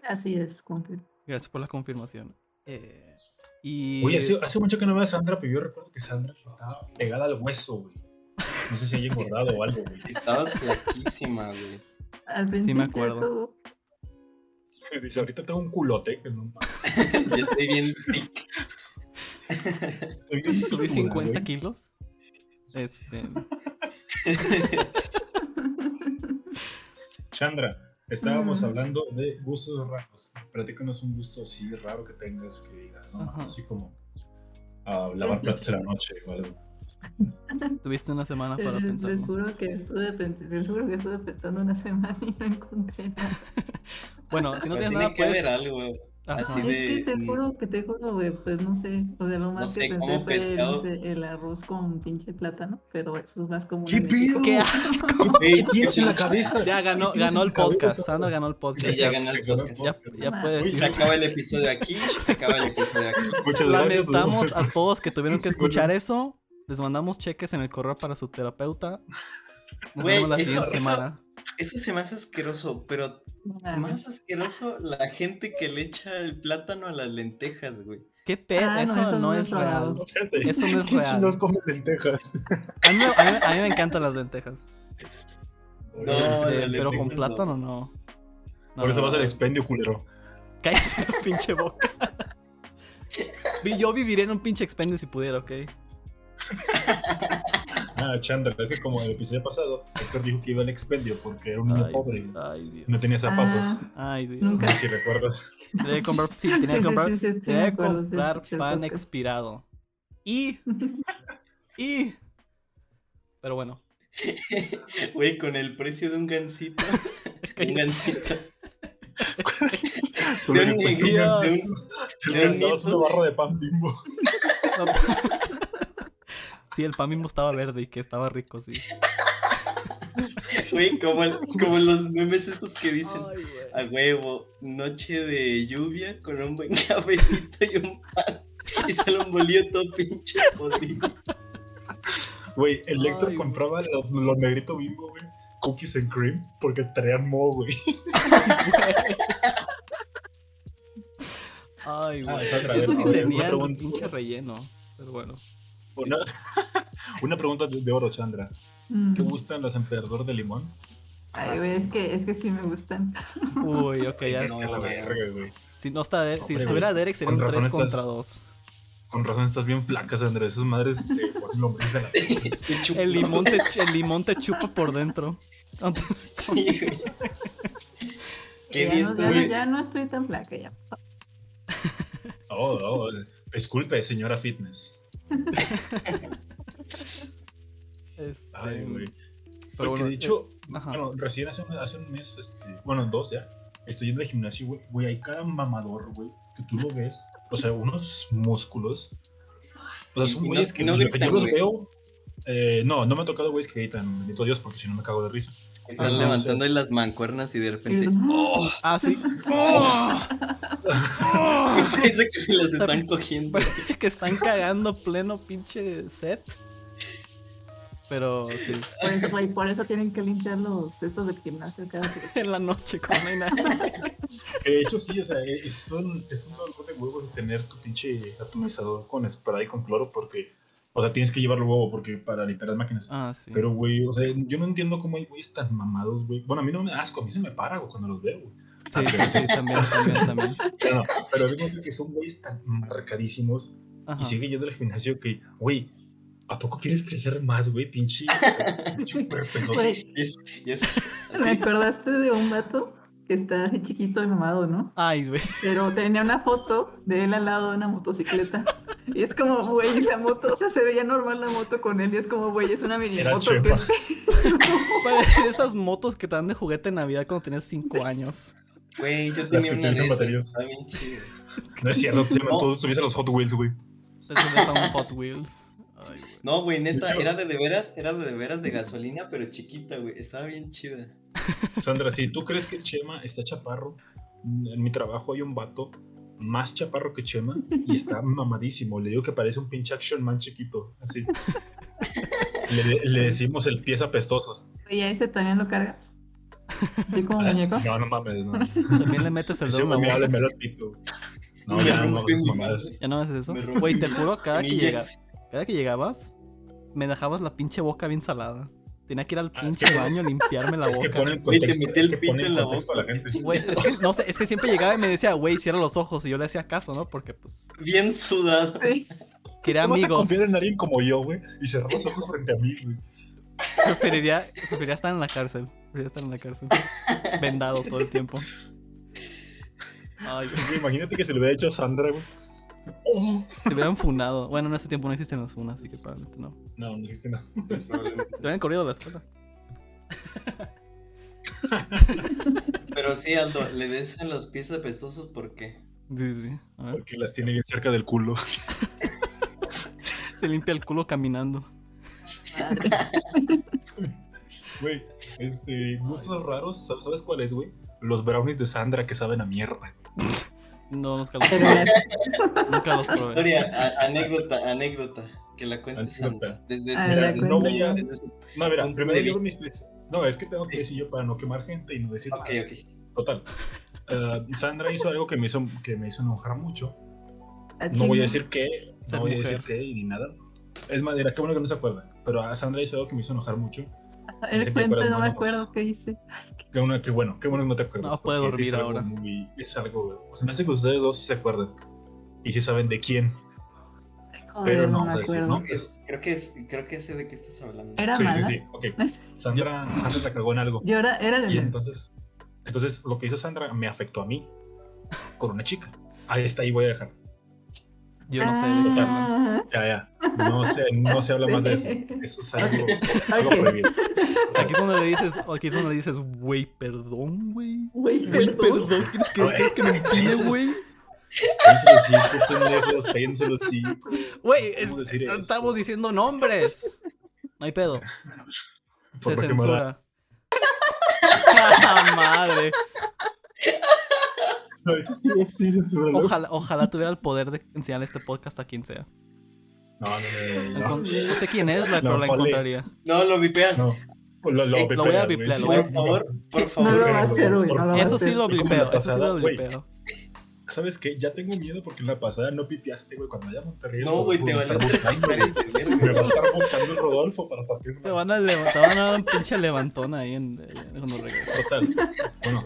Así es, confirmo. gracias por la confirmación. Eh, y Oye, hace, hace mucho que no veo a Sandra, pero yo recuerdo que Sandra estaba pegada al hueso, güey. No sé si haya engordado o algo, güey. Estabas flaquísima, güey. Al principio acuerdo. Dice, ahorita tengo un culote. que no- [LAUGHS] Ya estoy bien tic. estoy bien subí picuda, 50 güey. kilos. Este, [LAUGHS] Chandra, estábamos Mm. hablando de gustos raros. Platícanos un gusto así raro que tengas que digas, ¿no? Ajá. Así como ah, lavar platos en la noche o algo. [LAUGHS] tuviste una semana para les, les pensarlo. juro que estuve pens- les juro que estuve pensando una semana y no encontré nada. [LAUGHS] Bueno, si no Pero tienes tiene nada, que haber pues. algo. Ajá. así Es de- que te juro que te juro, güey, pues no sé. O sea, lo más sé, que pensé fue pescado. el arroz con pinche plátano, pero eso es más como. ¿Qué pedo? [LAUGHS] ¡Qué asco! ¿Qué la cabeza? Ya ganó, ¿Qué ganó el podcast. Sandra ganó el podcast. Sí, ya ganó el podcast. Ya, ya puede Uy, decir. Se acaba el episodio aquí, se acaba el episodio aquí. [LAUGHS] Muchas gracias. Lamentamos a todos que tuvieron [LAUGHS] que escuchar eso. Les mandamos cheques en el correo para su terapeuta. Nos vemos la siguiente eso- semana. Eso se me hace asqueroso, pero más asqueroso la gente que le echa el plátano a las lentejas, güey. ¿Qué pedo? Ah, no, eso, no es es real. Eso no es [LAUGHS] ¿quién real. chingados come lentejas? A mí, me- a mí- a mí me encantan las lentejas. No, Este, pero con plátano no. No, Por eso no, vas al expendio, culero. Cállate la [LAUGHS] pinche boca. Yo viviría en un pinche expendio si pudiera, ¿ok? Ah, Chandra, es que como el episodio pasado, Héctor dijo que iba al expendio porque era un niño Ay, pobre. ay, Dios. No tenía zapatos. Ah, Ay, Dios. Nunca. No sé si recuerdas. Debe comprar, sí, tenía que comprar, sí, sí, sí, tenía que comprar pan expirado. Y, [LAUGHS] y, pero bueno. Güey, con el precio de un gansito. [LAUGHS] un gansito. De un que Dios. un de un- gansito, de un una barra de pan bimbo. [LAUGHS] Sí, el pan mismo estaba verde y que estaba rico, sí. [LAUGHS] Güey, como, el- como los memes esos que dicen Ay, a huevo, noche de lluvia con un buen [LAUGHS] cafecito y un pan. Y sale un bolillo todo pinche podrido. Güey, el güey. compraba los, los negritos bimbo, güey. Cookies and cream, porque traían mo, güey. Ay, Ah, güey. Eso sí tenía pinche relleno. Pero bueno. Una, [LAUGHS] una pregunta de, oro, Chandra. Mm. ¿Te gustan los emperador de limón? Ay, güey, es que, es que sí me gustan. [LAUGHS] Uy, ok, ya. No. Si no está Derek, si estuviera. Derek sería un razón 3 estás- contra 2. Con razón estás bien flaca, Sandra. Esas madres te [LAUGHS] ponen lombriz en la Te chupo. El limón te, el limón te chupa por dentro. Sí, güey. Qué ya, bien, no, ya, ya no estoy tan flaca ya. Oh, oh, disculpe, señora fitness. Este, Ay, güey. pero Porque bueno, de hecho, eh, bueno, recién hace, un- hace un mes, este, bueno, dos ya, estoy yendo al gimnasio, güey. Güey, hay cada mamador, güey, que tú lo ves, o sea, unos músculos. O sea, son no- que no yo los veo. Eh, no, no me ha tocado güeyes que gritan, bendito Dios, porque si no me cago de risa. Están Ah, levantando ahí las mancuernas y de repente. ¡Oh! Ah, sí. [LAUGHS] ¡Oh! [LAUGHS] ¡Oh! Parece que se las están cogiendo. Parece [LAUGHS] que están cagando pleno pinche set. Pero sí, Por eso, por eso tienen que limpiar los estos de gimnasio cada vez. en la noche cuando no hay nada. Que de hecho, sí, o sea, es un, es un dolor de huevos de tener tu pinche atomizador con spray y con cloro, porque, o sea, tienes que llevarlo huevo porque para limpiar las máquinas. Ah, sí. Pero, güey, o sea, yo no entiendo cómo hay güeyes tan mamados, güey. Bueno, a mí no me da asco, a mí se me para, güey, cuando los veo, güey. Sí, sí, sí, también, también, también. Pero, pero digo que son güeyes tan marcadísimos Ajá. y sigue yendo al gimnasio que, güey, ¿a poco quieres crecer más, güey? Pinche, [LAUGHS] super peso. Güey, Y es, y es me acordaste de un vato que está así chiquito y mamado, ¿no? Ay, güey. Pero tenía una foto de él al lado de una motocicleta. Y es como, güey, la moto, o sea, se veía normal la moto con él. Y es como, güey, es una mini Era moto. Chema. Parece esas motos que te dan de juguete en Navidad cuando tenías 5 años. Güey, yo tenía una de esas. Está bien chido. No es cierto, No. todos tuviesen los Hot Wheels, güey. Eso son Hot Wheels. Ay, güey. No, güey, neta, hecho- era de, de veras, era de, de veras de gasolina, pero chiquita, güey. Estaba bien chida. Sandra, si tú crees que Chema está chaparro, en mi trabajo hay un vato más chaparro que Chema y está [LAUGHS] mamadísimo. Le digo que parece un pinche action man chiquito, así. Le, le decimos el pies apestosos. Y a ese también lo cargas. Así como Ah, muñeco. No, no mames, no. También le metes el dedo güey me pito. No, ya no. ¿Ya no haces eso? Me rompe Güey, te mi juro, cada cada que llegabas, me dejabas la pinche boca bien salada. Tenía que ir al Ah, es pinche que- baño a [LAUGHS] limpiarme la Es boca. pone en Güey, te contexto, metí es el que en la contexto a la boca. gente. Güey, es que, no sé, es que siempre llegaba y me decía, güey, cierra los ojos. Y yo le hacía caso, ¿no? Porque, pues, Bien sudado. Quería ¿Cómo vas a amigos. confiar en alguien como yo, güey? Y cerrar los ojos frente a mí, güey. Preferiría, preferiría estar en la cárcel. Preferiría estar en la cárcel. Vendado todo el tiempo. Ay, Imagínate que se lo hubiera hecho a Sandra, güey. Te hubieran funado. Bueno, en ese tiempo no existen las funas, así que probablemente no. No, no existe [LAUGHS] nada. Te hubieran corrido de la escuela. [LAUGHS] Pero sí, Aldo, le des en los pies apestosos, ¿por qué? Sí, sí, sí. A ver. Porque las tiene bien cerca del culo. [LAUGHS] Se limpia el culo caminando. Güey, este, gustos raros, ¿sabes, ¿sabes cuál es, güey? Los brownies de Sandra que saben a mierda. No, nunca los probé. Nunca los probé. Historia, a- anécdota, anécdota. Que la cuente Anécdota. Sandra. Desde, la desde- no voy a- desde su- No, mira, primero vista. mis... No, es que tengo que decir yo para no quemar gente y no decir Ok, nada. ok. Total. Eh, Sandra hizo algo que me hizo, que me hizo enojar mucho. No voy a decir qué, no voy a decir qué ni nada. Es mira, qué bueno que no se acuerdan. Pero a Sandra hizo algo que me hizo enojar mucho. Él ¿te cuenta, acuerdas? no me acuerdo qué hice. Qué bueno, qué bueno, qué bueno que no te acuerdas. No sí dormir es algo ahora. muy- es algo. O sea, me hace que ustedes dos se acuerden. Y sí saben de quién. Joder, Pero no, no, me decir, acuerdo. ¿no? Es- creo, que es, creo que sé de qué estás hablando. Era sí, mala. sí, sí. Ok. No es- Sandra, Sandra se cagó en algo. Yo era, era el Y entonces, entonces lo que hizo Sandra me afectó a mí con una chica. Ahí está, ahí voy a dejar. Yo no sé de qué hablan. Ah, Ya, ya. No se, no se habla más de eso. Eso es algo, algo Ok. prohibido. Aquí es donde le dices, aquí es donde le dices, güey, perdón, güey. Güey, perdón. perdón, ¿quieres que, ¿quieres que me empine, es- güey? Cállense los hijos, pendejos, cállense los hijos. Güey, es- estamos diciendo nombres. No hay pedo. Por Se censura. [LAUGHS] ¡Ah, madre! Ojalá, [LAUGHS] ojalá tuviera el poder de enseñarle este podcast a quien sea. no, no, no, no. No sé quién es, la- No, pero la encontraría. No, lo vipeas. No, Lo, lo, Eh, lo voy a vipear, sí, Por favor, por No favor. lo va a hacer, güey, no Eso sí lo la eso sí lo blipeo. ¿Sabes qué? Ya tengo miedo porque en la pasada no pipiaste, güey. Cuando vaya a Monterrey, No, güey, te me va a estar buscando, Me va a estar buscando el Rodolfo para partir Te van a, leva- te van a dar un pinche levantón ahí en, cuando regreses. Total. Bueno,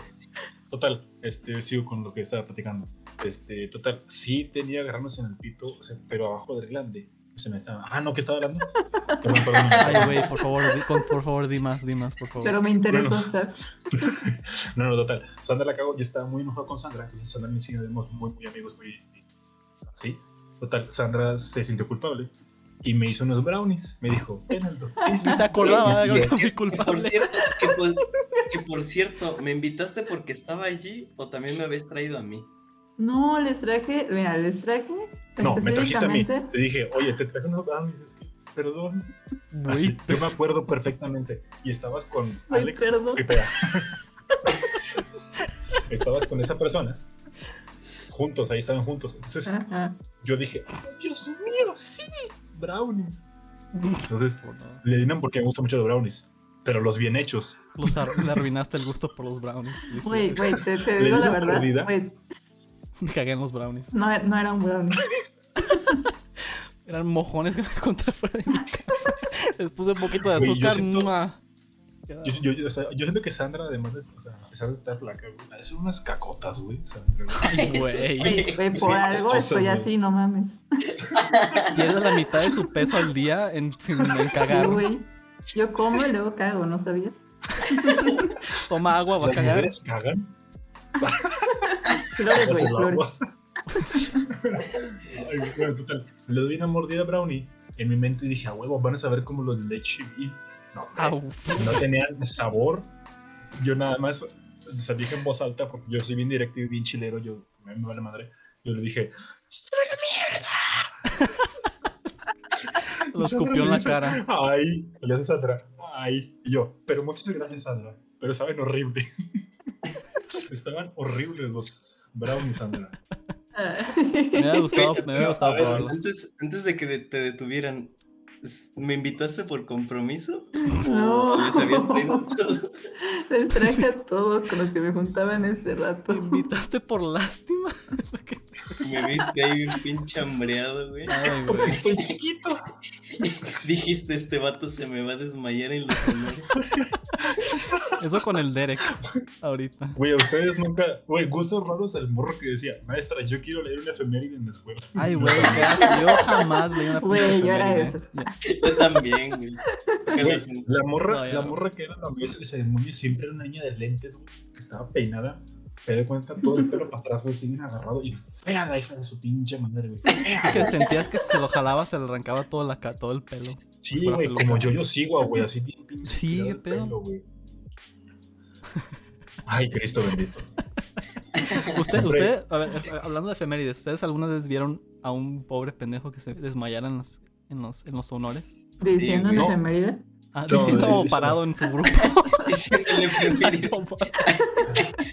total. Este, sigo con lo que estaba platicando. Este, total. Sí tenía agarrarnos en el pito, o sea, pero abajo del glande. Se me estaba. Ah, no, ¿qué estaba hablando? [LAUGHS] Perdón, perdón. Ay, güey, por favor, di, con- por favor, di más, di más, por favor. Pero me interesó, Bueno. ¿sabes? [LAUGHS] No, no, total. Sandra la cagó. Yo estaba muy enojado con Sandra. Entonces, Sandra y yo éramos muy, muy amigos, muy. Sí. Total, Sandra se sintió culpable y me hizo unos brownies. Me dijo, "Ven, Aldo, [LAUGHS] Ni se acordaba Y- de y- algo muy Que por culpable. cierto, que por, que por cierto, ¿me invitaste porque estaba allí o también me habéis traído a mí? No, les traje, mira, les traje. No, me trajiste a mí. Te dije, oye, te traje unos brownies. Es que, perdón. Así, yo me acuerdo perfectamente. Y estabas con Ay, Alex. perdón. Espera. [LAUGHS] estabas con esa persona. Juntos, ahí estaban juntos. Entonces Ajá. yo dije, "Ay, Dios mío, sí, brownies. Entonces le dinan porque me gustan mucho los brownies, pero los bien hechos. Los ar- le [LAUGHS] arruinaste el gusto por los brownies. Güey, güey, te, te digo di la verdad. Me [LAUGHS] cagué en los brownies. no, no era un brownie. [LAUGHS] Eran mojones que me encontré fuera de mi casa. Les puse un poquito de Güey, yo azúcar. siento-. Yo, yo, yo- o sea, yo siento que Sandra, además de, o sea, a pesar de estar flaca, güey, son unas cacotas, güey. Ay, güey. Por algo cosas, estoy así, no mames. Pierde la mitad de su peso al día en, en cagar. Sí. Yo como y luego cago, ¿no sabías? [LAUGHS] Toma agua, va a Las cagar. mujeres cagan. Flores, güey, flores. Ay, bueno, total. Le doy una mordida a Brownie en mi mente y dije, a huevo, van a saber como los de HB. No, Au. no tenían sabor. Yo nada más o sea, dije en voz alta porque yo soy bien directo y bien chilero. Yo me, me vale madre. Yo le dije, Lo Y [LAUGHS] Sandra escupió en la cara. Ay, le hace Sandra. Ay, y yo, pero muchas gracias, Sandra. Pero saben horrible. [LAUGHS] Estaban horribles los brownies, Sandra. [LAUGHS] Me hubiera gustado, me hubiera gustado ver, probarlo. antes, antes de que te detuvieran, ¿me invitaste por compromiso? No. ¿O les habías? Les traje a todos con los que me juntaban ese ¿Me rato. invitaste por lástima? Me viste ahí un pinche hambreado, güey. Ay, Es porque güey. estoy chiquito. [LAUGHS] Dijiste, este vato se me va a desmayar en los honores. [LAUGHS] Eso con el Derek. Ahorita. Güey, a ustedes nunca. Güey, gustos raros el morro que decía, maestra, yo quiero leer una efeméride en la escuela. Ay, güey, qué asco. Yo jamás leí una Güey, yo era eso. Yo también, güey. Güey, la morra, No, la morra que era la maestra de ceremonia siempre era una niña de lentes, güey, que estaba peinada. Te de cuenta todo el pelo [LAUGHS] para atrás, güey, siguen agarrado y fea la hija de su pinche madre, güey. [LAUGHS] Que sentías que si se lo jalaba se le arrancaba todo, la, ca- todo el pelo. Sí, güey, como yo yo sigo, güey, así bien pinche. Sí, qué pedo. pelo, güey. Ay, Cristo bendito. Usted, usted, a ver, eh, hablando de efemérides, ¿ustedes alguna vez vieron a un pobre pendejo que se desmayara en los, en los, en los honores? Diciendo Sí, efeméride. Ah, No, diciendo no. parado en su grupo. [LAUGHS] Diciéndole efeméride.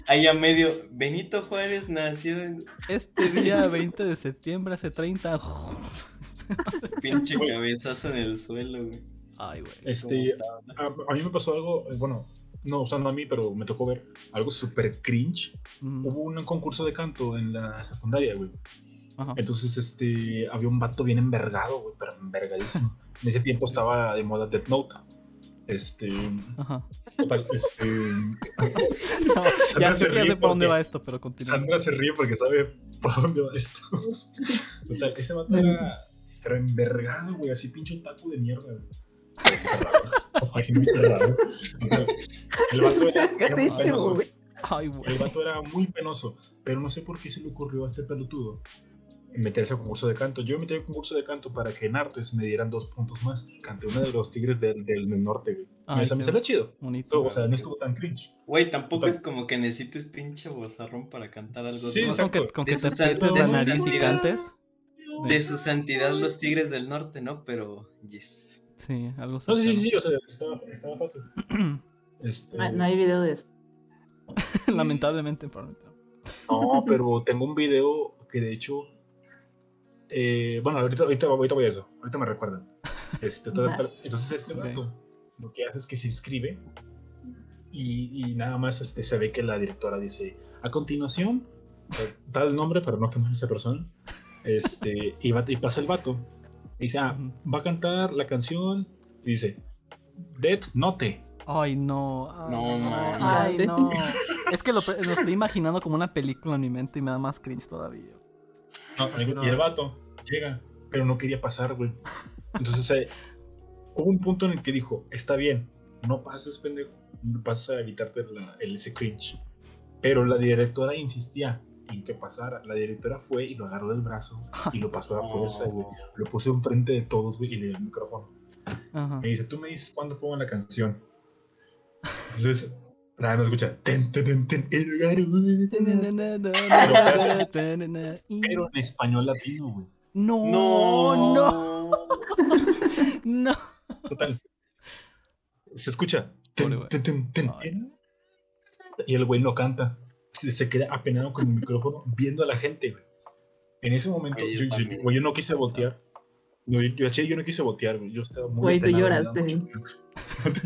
No, ma- Ahí a medio, Benito Juárez nació en... este día 20 de septiembre, hace 30. [LAUGHS] Pinche cabezazo en el suelo, güey. Ay, güey. Este, a, a mí me pasó algo, eh, bueno, no, o sea, no a mí, pero me tocó ver algo súper cringe. Mm, Hubo un concurso de canto en la secundaria, güey. Ajá. Entonces, este, había un vato bien envergado, güey, pero envergadísimo. En ese tiempo estaba de moda Death Note. Este, Ajá. total, este, [LAUGHS] No, ya Sandra sé ya ríe sé por dónde porque- va esto, pero continúa. Sandra se ríe porque sabe por dónde va esto. [LAUGHS] Total, ese vato era, pero envergado, güey, así pinche taco de mierda, güey. [LAUGHS] El vato era, era muy Carísimo, penoso. güey. Ay, güey. El vato era muy penoso, pero no sé por qué se le ocurrió a este pelotudo meterse a concurso de canto. Yo me metí a concurso de canto para que en artes me dieran dos puntos más. Canté uno de los tigres del, del norte, güey. Ay, o sea, me salió chido. Bonito. O sea, no estuvo tan cringe. Güey, tampoco Total. es como que necesites pinche vozarrón para cantar algo. Sí. No, con que, con De que te la nariz y santidad. cantes. De su santidad los tigres del norte, ¿no? Pero, yes. Sí, algo No, sí, sí, sí, o sea, estaba, estaba fácil. [CLEARS THROAT] Este, No, no hay video de eso. [LAUGHS] Lamentablemente, probablemente. No, pero tengo un video que de hecho. Eh, bueno, ahorita, ahorita, ahorita voy a eso. Ahorita me recuerdan. [LAUGHS] Este, tal- Va. tal- entonces, este vato lo que hace es que se inscribe y, y nada más este, se ve que la directora dice: A continuación, eh, tal nombre, pero no quemar a esa persona. Este, y, va- y pasa el vato. Y dice: Ah, va a cantar la canción. Y dice: Death Note. Ay, no. Ay, No, no. man. Ay, no. Es que lo, lo estoy imaginando como una película en mi mente y me da más cringe todavía. No, y el vato llega, pero no quería pasar, güey. Entonces eh, hubo un punto en el que dijo, está bien, no pases, pendejo, no pases a evitarte la- el, ese cringe. Pero la directora insistía en que pasara. La directora fue y lo agarró del brazo y lo pasó a fuerza, güey. Lo puso enfrente de todos, güey, y le dio el micrófono. Ajá. Me dice, tú me dices cuándo pongo la canción. Entonces, nada, no escucha. Pero en español latino, güey. No, no, No. no. Total. Se escucha. Y el güey no canta. Se, queda apenado con el micrófono viendo a la gente, güey. En ese momento, yo yo, no quise voltear. No, yo, yo, yo no quise voltear, güey. Yo estaba muy Güey, tú lloraste. mucho-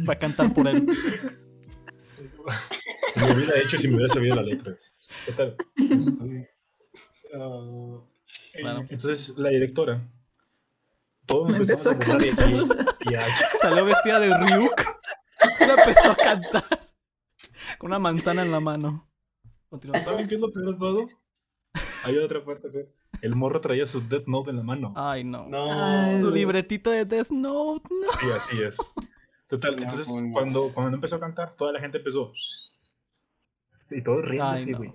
Va a cantar por él. [LAUGHS] Lo hubiera hecho si me hubiera sabido la letra. Total. este, ah, eh, Bueno. Entonces, la directora. Todos nos Me empezamos a burlar y a- Salió vestida de Ryuk. Y la empezó a cantar. Con una manzana en la mano. ¿Saben qué es lo peor de todo? Hay otra parte que el morro traía su Death Note en la mano. Ay, no. No. Ay, Su libretita de Death Note, no. Sí, así es. Total, No, entonces cuando, cuando empezó a cantar, toda la gente empezó. Y todo riéndose, güey.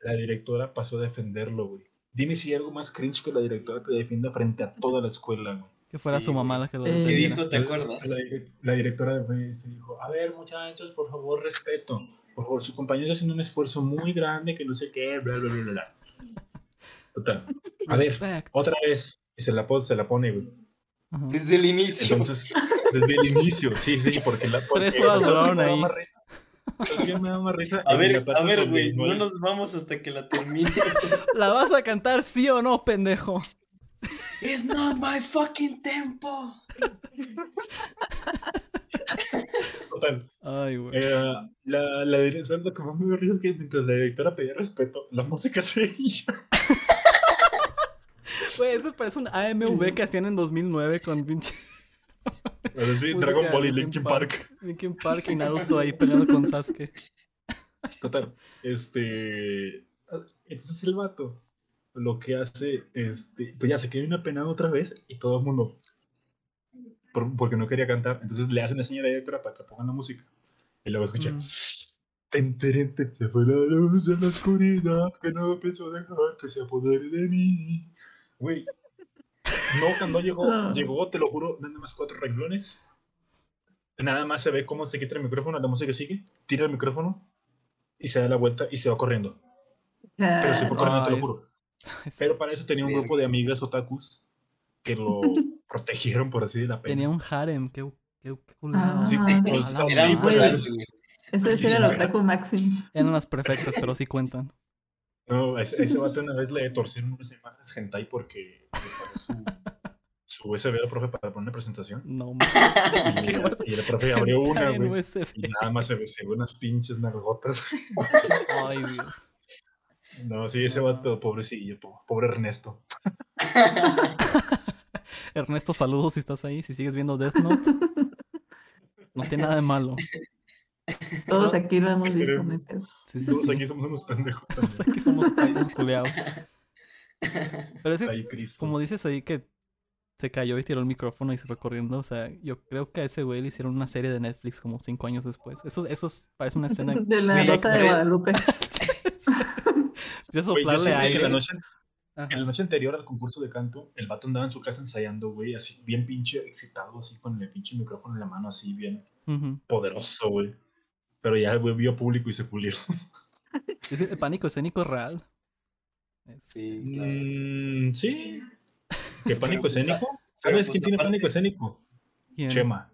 La directora pasó a defenderlo, güey. Dime si hay algo más cringe que la directora te defienda frente a toda la escuela, güey. Que fuera Sí, su mamá la que lo Eh, ¿Qué defendiera. dijo? ¿Te acuerdas? La, direc- la directora se dijo, a ver muchachos, por favor, respeto. Por favor, su compañero está haciendo un esfuerzo muy grande que no sé qué, bla, bla, bla, bla, bla. Total. A ver, Respect. otra vez. Y se la, pone- se la pone, güey. Desde el inicio. Entonces, desde el inicio, sí, sí, porque la porque, Tres horas ¿sabes qué duraron me da ahí. me da más risa? A ver, a ver, güey, no nos vamos hasta que la termine. [LAUGHS] ¿La vas a cantar sí o no, pendejo? It's not my fucking tempo. Total. Ay, güey. Eh, la, la directora, lo que más me risa es que mientras la directora pedía respeto, la música [LAUGHS] seguía. Güey, eso parece un AMV que hacían en 2009 con pinche. Pero sí, música Dragon Ball y Linkin Park. Linkin Park y Naruto ahí peleando con Sasuke. Total. Este. Entonces el vato lo que hace, este, pues ya se queda una penado otra vez y todo el mundo. por- porque no quería cantar. Entonces le hace una señal a la directora para que pongan la música. Y luego escucha. Mm. Ten, se fue la luz en la oscuridad que no pensó dejar que se apodere de mí. Güey. No, cuando llegó, [LAUGHS] Ah. llegó, te lo juro, nada más cuatro renglones. Nada más se ve cómo se quita el micrófono, la música sigue, tira el micrófono y se da la vuelta y se va corriendo. Pero se fue corriendo, te lo Ay, juro. Pero para eso tenía un grupo de amigas otakus que lo [LAUGHS] protegieron, por así de la pena. Tenía un harem, qué, qué, qué culero. Sí, Ah, pues, Era sí, un pues, sí era el otaku Maxim. Eran las perfectas, pero sí cuentan. No, a ese, a ese vato [LAUGHS] una vez le torcieron unas imágenes hentai porque su, su USB al profe para poner una presentación. No, Y, [LAUGHS] y el profe abrió una, güey. Y nada más se ve, unas pinches nalgotas. Ay, Dios. No, sí, ese vato, pobrecillo, po- pobre Ernesto. [LAUGHS] Ernesto, saludos si estás ahí, si sigues viendo Death Note. No tiene nada de malo. Todos aquí lo hemos visto, Creo. no hay pedo. Sí, sí, Todos sí. aquí somos unos pendejos. Todos aquí somos tacos culeados. [LAUGHS] Pero es que, Ay, como dices ahí que se cayó y tiró el micrófono y se fue corriendo, o sea, yo creo que a ese güey le hicieron una serie de Netflix como cinco años después. Eso, eso es- parece una escena. [LAUGHS] De la Rosa de. Guadalupe. [LAUGHS] de Güey, yo soplarle que la noche, en la noche anterior al concurso de canto, el vato andaba en su casa ensayando, güey, así bien pinche excitado, así con el pinche micrófono en la mano, así bien poderoso, güey. Pero ya vio público y se pulió. [LAUGHS] Ese- el pánico escénico es real. Es- Sí, claro. Mm, sí. ¿Qué pánico escénico? ¿Sabes pues, quién tiene aparte- pánico escénico? ¿quién? Chema.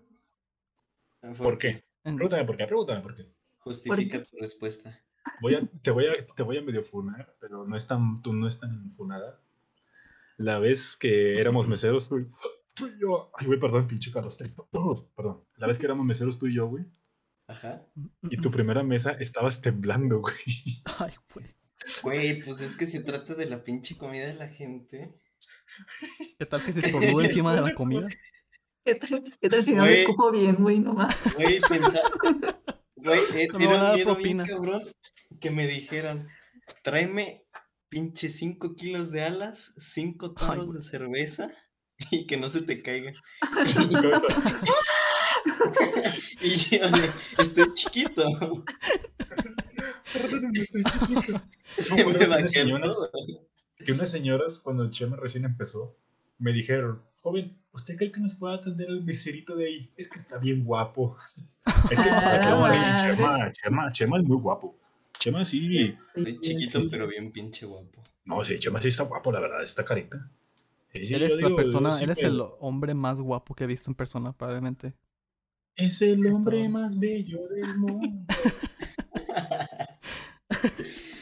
¿Por qué? Pregúntame por qué, pregúntame por qué. Justifica tu respuesta. Voy a, te, voy a, te voy a medio funar, pero no es tan, tú no es tan funada. La vez que éramos meseros, tú, tú y yo. Ay, güey, perdón, pinche Carlos. te- oh, perdón. La vez que éramos meseros tú y yo, güey. Ajá. Y tu primera mesa estabas temblando, güey. [LAUGHS] Ay, güey. Güey, pues es que se trata de la pinche comida de la gente. ¿Qué tal que se estornuda [LAUGHS] encima de la comida? ¿Qué tal, qué tal si no me escupo bien, güey? No más. Güey, pensar. Güey, [LAUGHS] e- No a era un miedo propina. bien cabrón que me dijeran, tráeme pinche 5 kilos de alas, 5 Ay, tarros de cerveza y que no se te caiga. [LAUGHS] Y yo estoy chiquito. Perdóname, estoy chiquito. Se No, me va señoras-. Que unas señoras, cuando el Chema recién empezó, me dijeron, joven, ¿usted cree que nos puede atender el becerito de ahí? Es que está bien guapo. Es que para que vamos Ah. Chema, Chema, Chema es muy guapo. Chema sí, Estoy chiquito, sí. pero bien pinche guapo. no, sí, Chema sí está guapo, la verdad, está carita. Sí, sí, Eres la digo, persona, eres pero el hombre más guapo que he visto en persona, probablemente. Es el hombre más bello del mundo. [LAUGHS]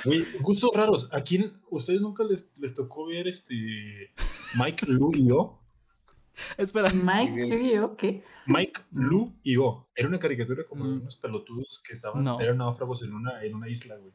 Güey, gustos raros. ¿A quién, ustedes nunca les, les tocó ver este Mike, Lu y yo? Espera, Mike, ¿qué yo? ¿Qué? Mike, Lu y O. Era una caricatura como de Mm. unos pelotudos que estaban, No. eran náufragos en una, en una isla, güey.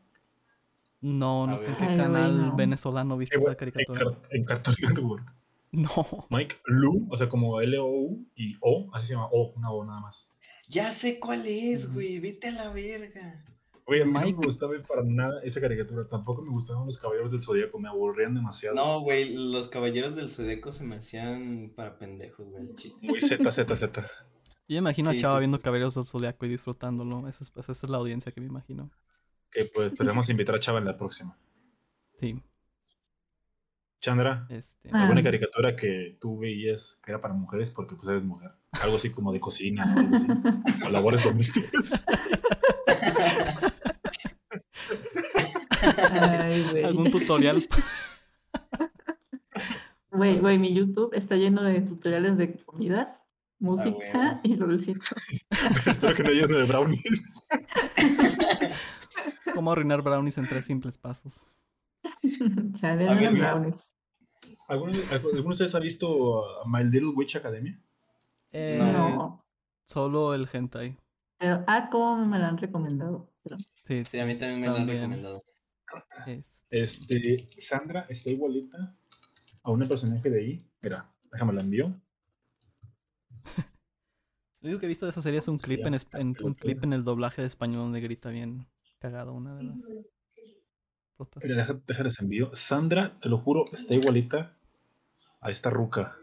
no, A no sé en ver. qué Ay, canal no. venezolano viste Eh, esa En, caricatura. Car- en Cartoon Network. No. Mike, Lu, o sea, como L-O-U y O, así se llama O, una O nada más. Ya sé cuál es, güey. Vete a la verga. Güey, a mí no Mike. me gustaba para nada esa caricatura. Tampoco me gustaban los caballeros del zodiaco, me aburrían demasiado. No, güey, los caballeros del Zodíaco se me hacían para pendejos, güey, el chile. Muy Z, Z, Z. [LAUGHS] Yo imagino Sí, a Chava sí, viendo sí. Caballeros del Zodiaco y disfrutándolo. Esa es, esa es la audiencia que me imagino. Que pues podemos invitar a Chava en la próxima. Sí. Chandra, Este. Ah. ¿alguna caricatura que tú veías que era para mujeres porque pues eres mujer? Algo así como de cocina o algo así. O labores domésticas. Ay. ¿Algún tutorial? Güey, güey, mi YouTube está lleno de tutoriales de comida, Ah, música y lolcito. [LAUGHS] Espero que no haya uno de brownies. ¿Cómo arruinar brownies en tres simples pasos? [LAUGHS] Chale, brownies. ¿Alguno, ¿Alguno de ustedes ha visto uh, My Little Witch Academia? Eh, No. Solo el hentai. Pero, ah, ¿cómo me lo han recomendado? Pero, Sí, Sí, a mí también me lo han recomendado. es- Este, Sandra está igualita a una personaje de ahí. Mira, déjame la envío. [LAUGHS] Lo único que he visto de esa serie es un clip en, en- un clip en el doblaje de español donde grita bien cagado una de las. Mira, deja- déjales envío. Sandra, te lo juro, está igualita a esta ruca.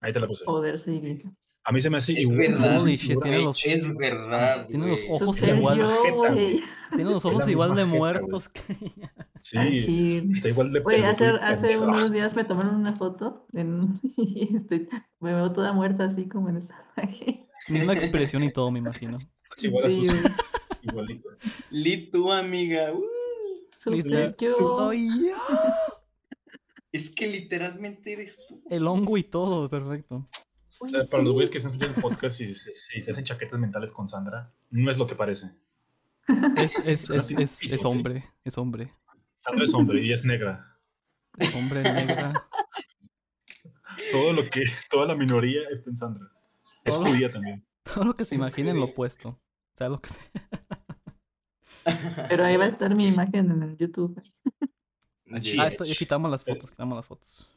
Ahí te la puse. joder, soy vieja. A mí se me hace Es igual. verdad. Shit, tiene los- Es verdad, tiene los ojos igual. yo. Tiene los ojos igual de jeta, muertos que ella. Sí, está igual de Güey, hace, unos días me tomaron una foto en, [LAUGHS] y estoy, me veo toda muerta así como en esa imagen. Misma expresión y todo, me imagino. Es igual a Sí, güey. Igualito. Li, tu amiga. uh. Soy yo. es que literalmente eres tú. El hongo y todo, perfecto. O sea, para los güeyes que están escuchando el podcast y se, se- se hacen chaquetas mentales con Sandra, no es lo que parece. Es, es, es, es, es hombre, es hombre. Sandra es hombre y es negra. Es hombre negra. Todo lo que, toda la minoría está en Sandra. Es Todo- judía también. [LAUGHS] Todo lo que se imaginen lo opuesto. Sea lo que sea. Pero ahí va a estar mi imagen en el YouTube. Sí. Ah, esto, ya quitamos las fotos, quitamos las fotos.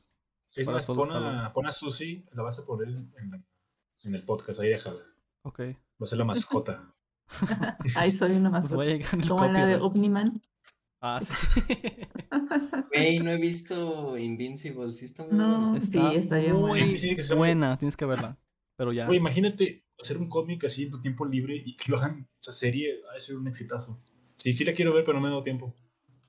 Es más, pon a, pon a Susi, la vas a poner en, el podcast, ahí déjala. Ok. Va a ser la mascota. [LAUGHS] Ahí soy una Nos mascota. Como la de. Omniman. Ah, sí. [LAUGHS] Güey, no he visto Invincible, sí está muy No, bueno. sí, está bien muy buena. Sí, que buena, tienes que verla. Pero ya. Imagínate hacer un cómic así en tu tiempo libre y que lo hagan, esa serie, va a ser un exitazo. Sí, sí la quiero ver, pero no me da tiempo.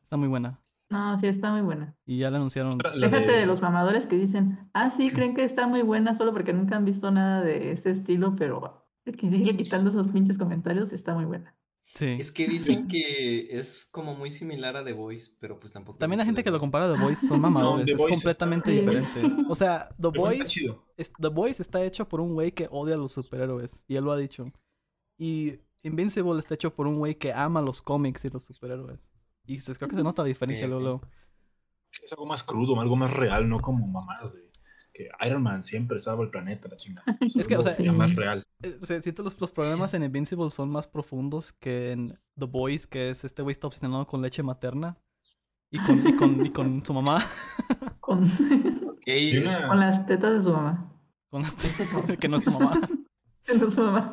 Está muy buena. No, sí, está muy buena. Y ya la anunciaron. La Déjate de los mamadores que dicen, ah, sí, creen que está muy buena solo porque nunca han visto nada de ese estilo, pero quitando esos pinches comentarios, está muy buena. Sí. Es que dicen que es como muy similar a The Voice, pero pues tampoco. También la gente que lo compara a The Voice [LAUGHS] son mamadores. The es Voice completamente está- diferente. O sea, [LAUGHS] The The Voice Voice, está chido. es- The Voice está hecho por un güey que odia a los superhéroes. Y él lo ha dicho. Y Invincible está hecho por un güey que ama los cómics y los superhéroes. Y se- creo que se nota la diferencia ok. luego. Es algo más crudo, algo más real, no como mamás de que Iron Man siempre salva el planeta, la chingada. [LAUGHS] Es que, o sea, algo más real. Eh, o sea, siento los, los problemas en Invincible son más profundos que en The Boys, que es este güey está obsesionado con leche materna. Y con, y con, y con su mamá. [LAUGHS] Con, Ok, Y [LAUGHS] es- una- con las tetas de su mamá. Con las- que no es su mamá. De su mamá.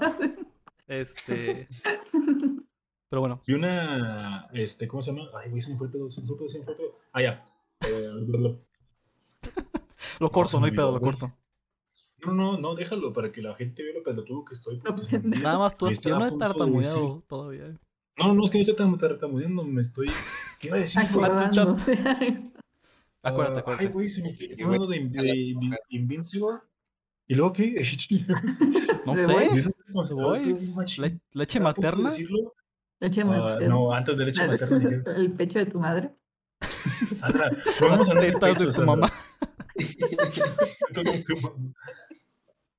Este. [LAUGHS] Pero bueno. Y una, este, ¿cómo se llama? Ay, güey, se me fue el pedo, se me fue el pedo, se me fue el pedo. Ah, ya. Eh, Lo [LAUGHS] corto, no hay pedo, lo corto. No, no, no, déjalo para que la gente vea lo pelotudo que estoy. porque se me pendejo. olvida. Nada más tú. Yo no he punto de tartamudeado todavía. No, no, es que no estoy tan tartamudeando, me estoy. [LAUGHS] ¿Qué iba a decir? Acuérdate, Ah, Ay, acuérdate. güey, se me fue. Hablando de, de Invi- Invincible. ¿Y luego qué? [LAUGHS] No ¿The sé. Le- ¿Leche materna? Ah, Leche materna. no, antes de leche La- materna [LAUGHS] El pecho de tu madre. [LAUGHS] Sandra, vamos a hablar de tetas de tu Sandra. mamá.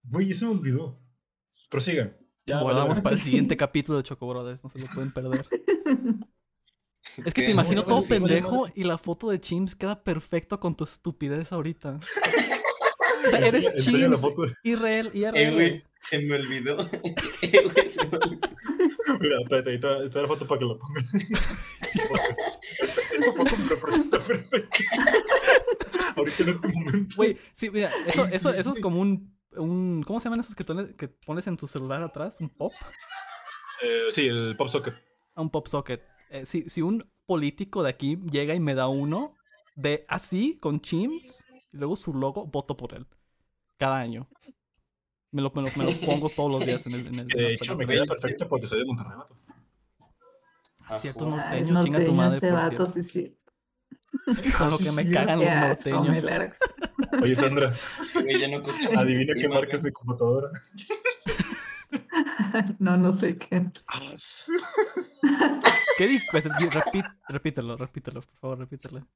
Güey, eso me olvidó. Prosigan. Ya, Guardamos para el siguiente capítulo de Choco Brothers, no se lo pueden perder. Es que te imagino todo pendejo y la foto de Chims queda perfecto con tu estupidez ahorita. O sea, eres la Chims foto. irreal, Eh, güey, se me olvidó. [LAUGHS] Eh, güey, se me olvidó. Mira, espérate, ahí te te da la foto para que la pongas. Esta, foto me representa perfecto. Ahorita en este momento. Güey, sí, mira, eso, eso, eso es como un, un. ¿Cómo se llaman esos que, tone- que pones en tu celular atrás? ¿Un pop? Eh, sí, el pop socket. A un pop socket. Eh, si, si un político de aquí llega y me da uno de así, con Chims, y luego su logo, voto por él. Cada año. Me lo, me lo, me lo pongo todos los días en el. En el en [LAUGHS] De hecho, me queda perfecto porque soy de Monterrey, vato. Ah, Cierto. Ah, es norteño, chinga tu norteño madre, este por vato, cierto. sí, sí. [LAUGHS] Con lo que me cagan los norteños. [LAUGHS] Oye, Sandra, adivina qué marca es mi computadora. No, no sé qué. ¿Qué di? Pues, repítelo, repítelo, por favor, repítelo.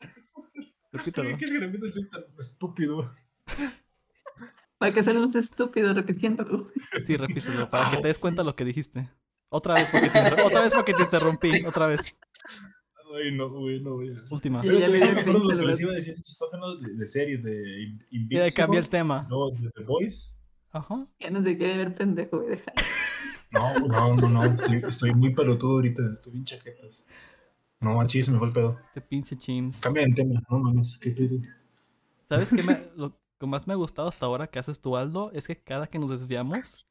Repítelo. ¿Qué es que repito el chiste estúpido? Para que suene más estúpido repitiéndolo. Sí, repítelo, para que te des cuenta lo que dijiste. Otra vez porque te, [LAUGHS] otra vez porque te interrumpí, otra vez. Ay, no, güey, no, güey. Última. Ya Pero te lo que les iba a decir, de, de series de In- Ya Invincible. cambié el tema. No, de The Voice. Ajá. Ya no te quiere ver pendejo, güey. deja. No, no, no, no. Estoy, estoy muy pelotudo ahorita. Estoy bien chaquetas. No, manches, se me fue el pedo. Este pinche Chims. Cambia de tema. No mames, qué pedo. ¿Sabes qué? Me, [LAUGHS] lo que más me ha gustado hasta ahora que haces tú, Aldo, es que cada que nos desviamos,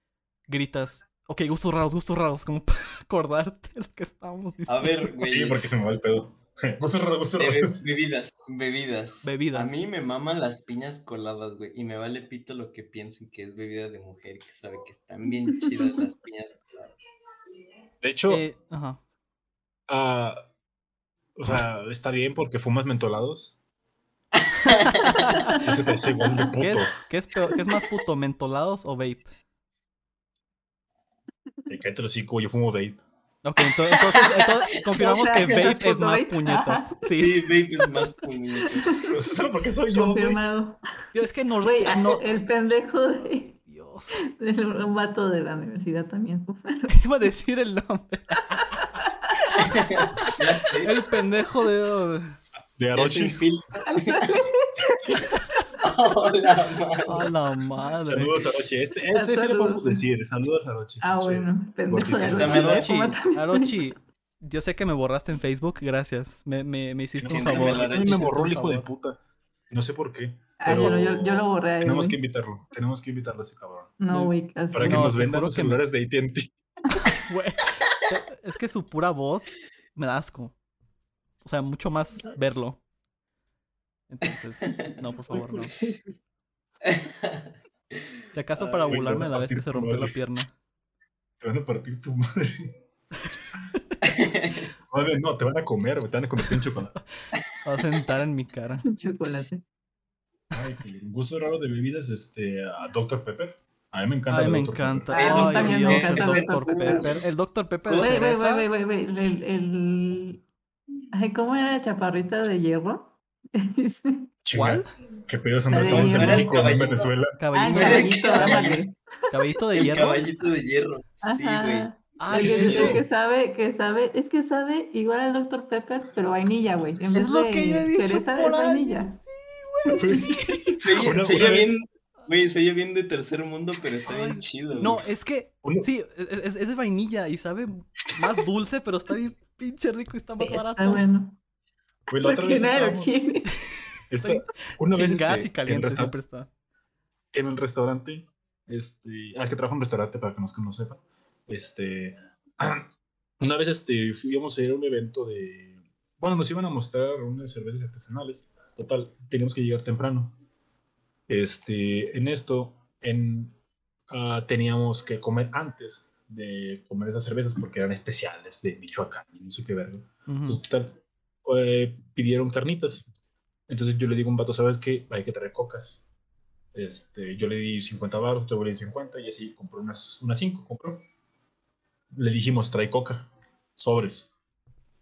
gritas, ok, gustos raros, gustos raros, como [LAUGHS] para acordarte de lo que estábamos diciendo. A ver, Sí, güey. porque se me va el pedo. Gusto raro, gusto eh, raro. bebidas, bebidas. Bebidas. A mí me maman las piñas coladas, güey. Y me vale pito lo que piensen que es bebida de mujer, que sabe que están bien chidas las piñas coladas. De hecho, Eh, ajá. ah, o sea, está bien porque fumas mentolados. [LAUGHS] Eso te hace igual de ¿Qué es, puto. qué es peor- qué es más puto, mentolados o vape? Me cae hocico, yo fumo vape. Ok, ento- entonces, entonces [LAUGHS] confirmamos O sea, que vape es es puto más vape. puñetas. Sí. Sí, babe es más puñetas. [LAUGHS] Pero ¿Sabes por qué soy yo? Confirmado. Yo, es que no, Güey, no, el pendejo de, Dios. de un vato de la universidad también. Iba a decir el nombre. Ya sé. El pendejo de. De Arochi. Hola, madre. A la madre. Saludos a Roche. Este, ese sí lo Saludos, podemos decir. Saludos a. Ah, bueno, pendejo de Arochi, También ¿eh? ¿Cómo Arochi, te- Arochi, yo sé que me borraste en Facebook, gracias. Me, me, me hiciste un favor. la A mí me borró el hijo de puta. No sé por qué. Ah, yo, yo, yo lo borré ahí, Tenemos que invitarlo. Tenemos que invitarlo a ese cabrón. No, güey, así Para que No, nos vendan los que celulares de AT&T. [LAUGHS] [LAUGHS] Es que su pura voz me da asco. O sea, mucho más verlo. Entonces, no, por favor, no. Si acaso para Ay, burlarme la vez que se rompió la pierna. Te van a partir tu madre. [LAUGHS] Madre, no, te van a comer. Te van a convertir en chocolate. Va a sentar en mi cara. chocolate. Ay, qué gusto raro de bebidas, este, a Dr. Pepper. A mí me encanta. Ay, el me encanta. Ay, Dios, el encanta Dr. el Dr. Pepper. El Dr. Pepper de Güey, güey, cereza. güey, güey, güey, el, el... Ay, ¿cómo era la chaparrita de hierro? [LAUGHS] ¿Cuál? ¿Qué pedos Andrés? de Estamos en. México, no en Caballito. Venezuela. Ah, el Caballito, Güey, caballito, ándale. caballito de El hierro. caballito de hierro. Sí, güey. Ajá. Ah, El ¿qué es que, eso? el que sabe, que sabe, es que sabe igual al Dr. Pepper, pero vainilla, güey. En vez Es lo de que yo he dicho cereza por es vainilla. años. [LAUGHS] Oye, Una- se oye bien, güey, se oye bien de tercer mundo, pero está bien chido. No, güey. es que sí, es, es- es de vainilla y sabe más dulce, pero está bien pinche rico y está más Está barato. bueno. Güey, la otra vez estábamos. una vez gas este, y caliente en, resta- siempre está. en el restaurante, este, al que trabaja en un restaurante para que nos que no sepan, este, [CLEARS THROAT] una vez este, fuimos a ir a un evento de, bueno, nos iban a mostrar unas cervezas artesanales, total, teníamos que llegar temprano. Este, en esto, en, ah, teníamos que comer antes de comer esas cervezas porque eran especiales de Michoacán y no sé qué verga. Ujú. Entonces, total, eh, pidieron carnitas. Entonces yo le digo a un vato, ¿sabes qué? Hay que traer cocas. Este, yo le di 50 baros, te le di 50 y así compró unas, unas 5, compró. Le dijimos, trae coca, sobres.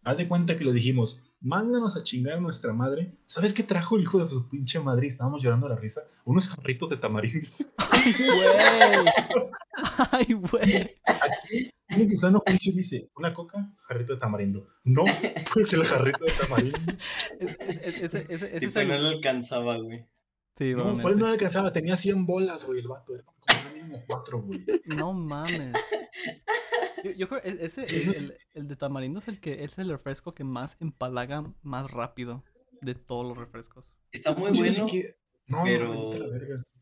Haz de cuenta que le dijimos, mándanos a chingar a nuestra madre. ¿Sabes qué trajo el hijo de su pinche madre? Y Estábamos llorando a la risa. Unos jarritos de tamarindo. ¡Ay, güey! [LAUGHS] ¡Ay, güey! Y Susano Juancho dice, una coca, jarrito de tamarindo. No, pues el jarrito de tamarindo. Es- es- Ese, ese, ese no le alcanzaba, güey. Sí, No, ¿cuál no le alcanzaba? Tenía 100 bolas, güey, el vato. Era como mínimo 4, güey. No mames. Yo, yo creo que ese, el, el- el de tamarindo es el que es el refresco que más empalaga más rápido de todos los refrescos. Está muy bueno. que- No, pero-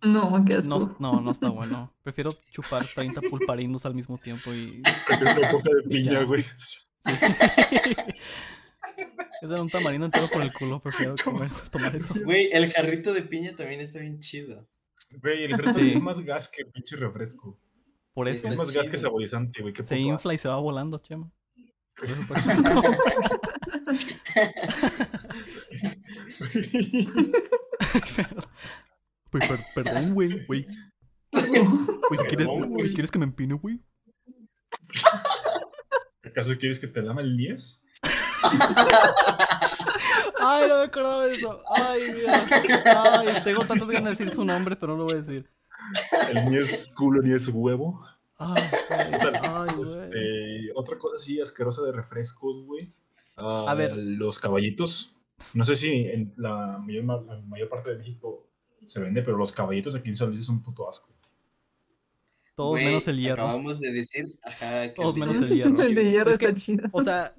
no. No, qué asco. No, no, no está bueno. Prefiero chupar 30 pulparindos al mismo tiempo y... Prefiero una coca de Y piña, ya. güey. [LAUGHS] Es dar un tamarindo entero por el culo, prefiero comer eso, tomar eso. Güey, el jarrito de piña también está bien chido. Güey, el jarrito Sí. es más gas que pinche refresco. Por eso Es más gas que saborizante, güey. Se infla y se va volando, Chema. Por eso, por [LAUGHS] eso [LAUGHS] Pues, perdón, güey, güey. [LAUGHS] Güey, ¿quieres, Perdón, güey. ¿quieres que me empine, güey? ¿Acaso quieres que te dame el 10? Ay, no me acordaba de eso. Ay, Dios. Ay, tengo tantas ganas de decir su nombre, pero no lo voy a decir. El ni es culo ni es huevo. Ay, güey. Ay, güey. Este, otra cosa así asquerosa de refrescos, güey. Ah, A ver. Los caballitos. No sé si en la mayor, ma- la mayor parte de México se vende, pero los caballitos aquí en San Luis es un puto asco. Todos Güey, menos el hierro. Acabamos de decir, ajá, que Todos menos el hierro. [LAUGHS] El de hierro Es que- está chido. O sea,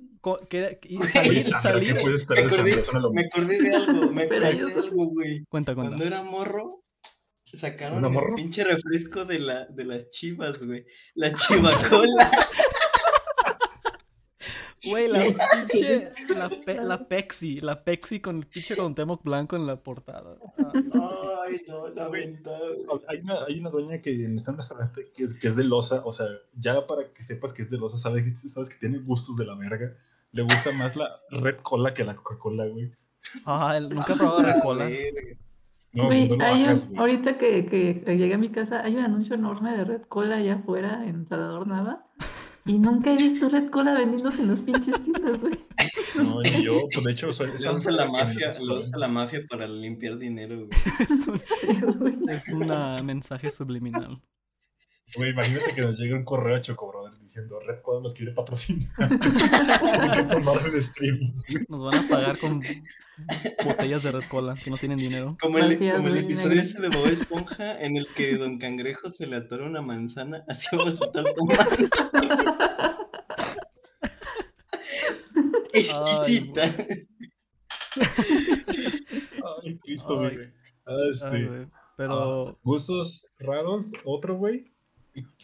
que, y salir, Sandra, salir. ¿Qué puedes Me acordé, me acordé de algo, me acordé de algo, güey. Cuenta, cuenta. Cuando era morro, sacaron ¿Una el morro? pinche refresco de, la, de las chivas, güey. La [LAUGHS] chivacola. Güey, la pinche. La, pe- la Pepsi. La Pepsi con el pinche Cuauhtémoc blanco en la portada. Ah, Ay, no, [LAUGHS] lamentable. Hay una, hay una doña que está en un restaurante que es, que es de losa, o sea, ya para que sepas que es de losa, sabes, que- sabes que tiene gustos de la verga. Le gusta más la Red Cola que la Coca-Cola, güey. Ah, nunca he probado A Red Cola. No, no un- ahorita que, que, llegué a mi casa, hay un anuncio enorme de Red Cola allá afuera en Salvador Nava. Y nunca he visto Red Cola vendiéndose en los pinches tiendas, güey. No, y yo, pues de hecho, soy. Lo usa la mafia, lo usa la mafia para limpiar dinero, güey. Es un, Sí, güey. es un mensaje subliminal. Güey, imagínate que nos llegue un correo a diciendo Red Quad nos quiere patrocinar. [LAUGHS] Tienen que tomar el streaming. Nos van a pagar con botellas de Red Cola que no tienen dinero. Como el, como episodio ese de Bob Esponja en el que Don Cangrejo se le atora una manzana, así vamos a estar tomando. Exquisita. [LAUGHS] Ay, Cristo, Ay. güey. Ah, Ay, este, Pero ah, gustos raros, otro güey.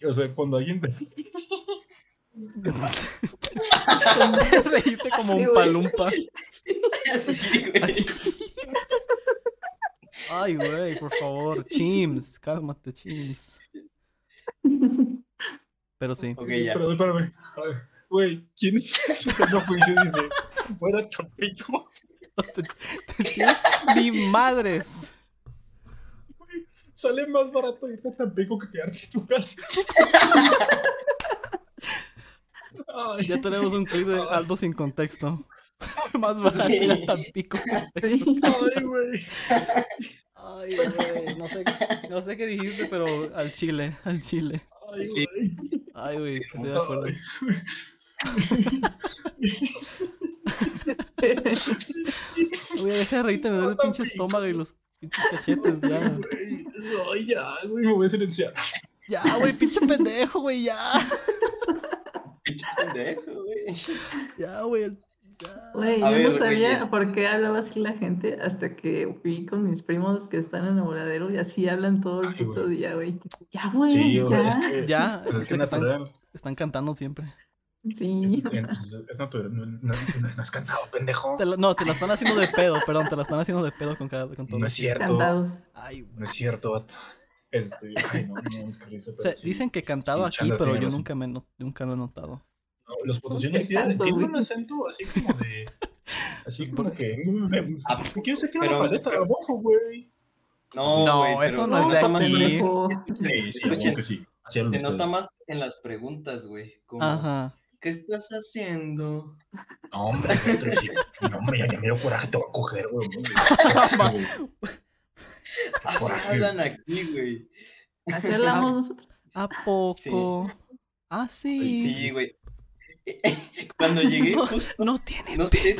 O sea, cuando alguien te reíste como Sí, un palumpa. Sí, güey. Ay, güey, por favor. Chims, cálmate, Chims. Pero sí. Ok, ya. Espérame, espérame. Güey, ¿quién es ese no juicio? Dice, fuera Chapillo. Mi madres. Sale más barato irte a Tampico que quedarte en tu casa. Ya tenemos un clip de Aldo sin contexto. [LAUGHS] Más barato ir a Tampico. Sí. ay, güey. Ay, güey. No sé, no sé qué dijiste, pero al chile, al chile. Ay, Sí. güey. Ay, güey, estoy de acuerdo. Ay. [LAUGHS] Güey, deja de reírte, me duele el pinche estómago y los pinches cachetes, ya. Güey, Ay, ya, güey, me voy a silenciar. Ya, güey, pinche pendejo, güey, ya. Pendejo, güey. Ya, güey. Ya. Güey, yo ver, no sabía por qué hablaba así la gente hasta que fui con mis primos que están en el voladero y así hablan todo el Ay, puto día, güey. Ya, güey, Sí, ya. güey, es que, Ya, pues, es que están- cantando siempre. Sí. Es, es- natural. No, no, no, no has cantado, pendejo. Te la- no, te la están haciendo de pedo, perdón, te la están haciendo de pedo con cada con todo. No es cierto. Cantado. Ay. No es cierto, vato. Este, [LAUGHS] ay, no, no, es que risa, O pero sea, sí. dicen que cantado Sí, aquí, pero tiene yo nunca, me nunca lo he notado. No, los potosinos tienen, un acento así como de. [LAUGHS] Así como que. pero- una paleta de bofo, güey. No, No, güey, eso pero no es de se aquí. en las- Pendejo. Sí, sí, Escuchen, como que sí. Así hablan Se nota más en las preguntas, güey. Como, Ajá. ¿qué estás haciendo? No, hombre. [LAUGHS] No, hombre, ya, ya me dio coraje, te voy a coger, güey. Así hablan aquí, güey. Así hablamos nosotros. ¿A poco? Ah, sí. Sí, güey. [LAUGHS] Cuando llegué No, justo, no tiene. no sé,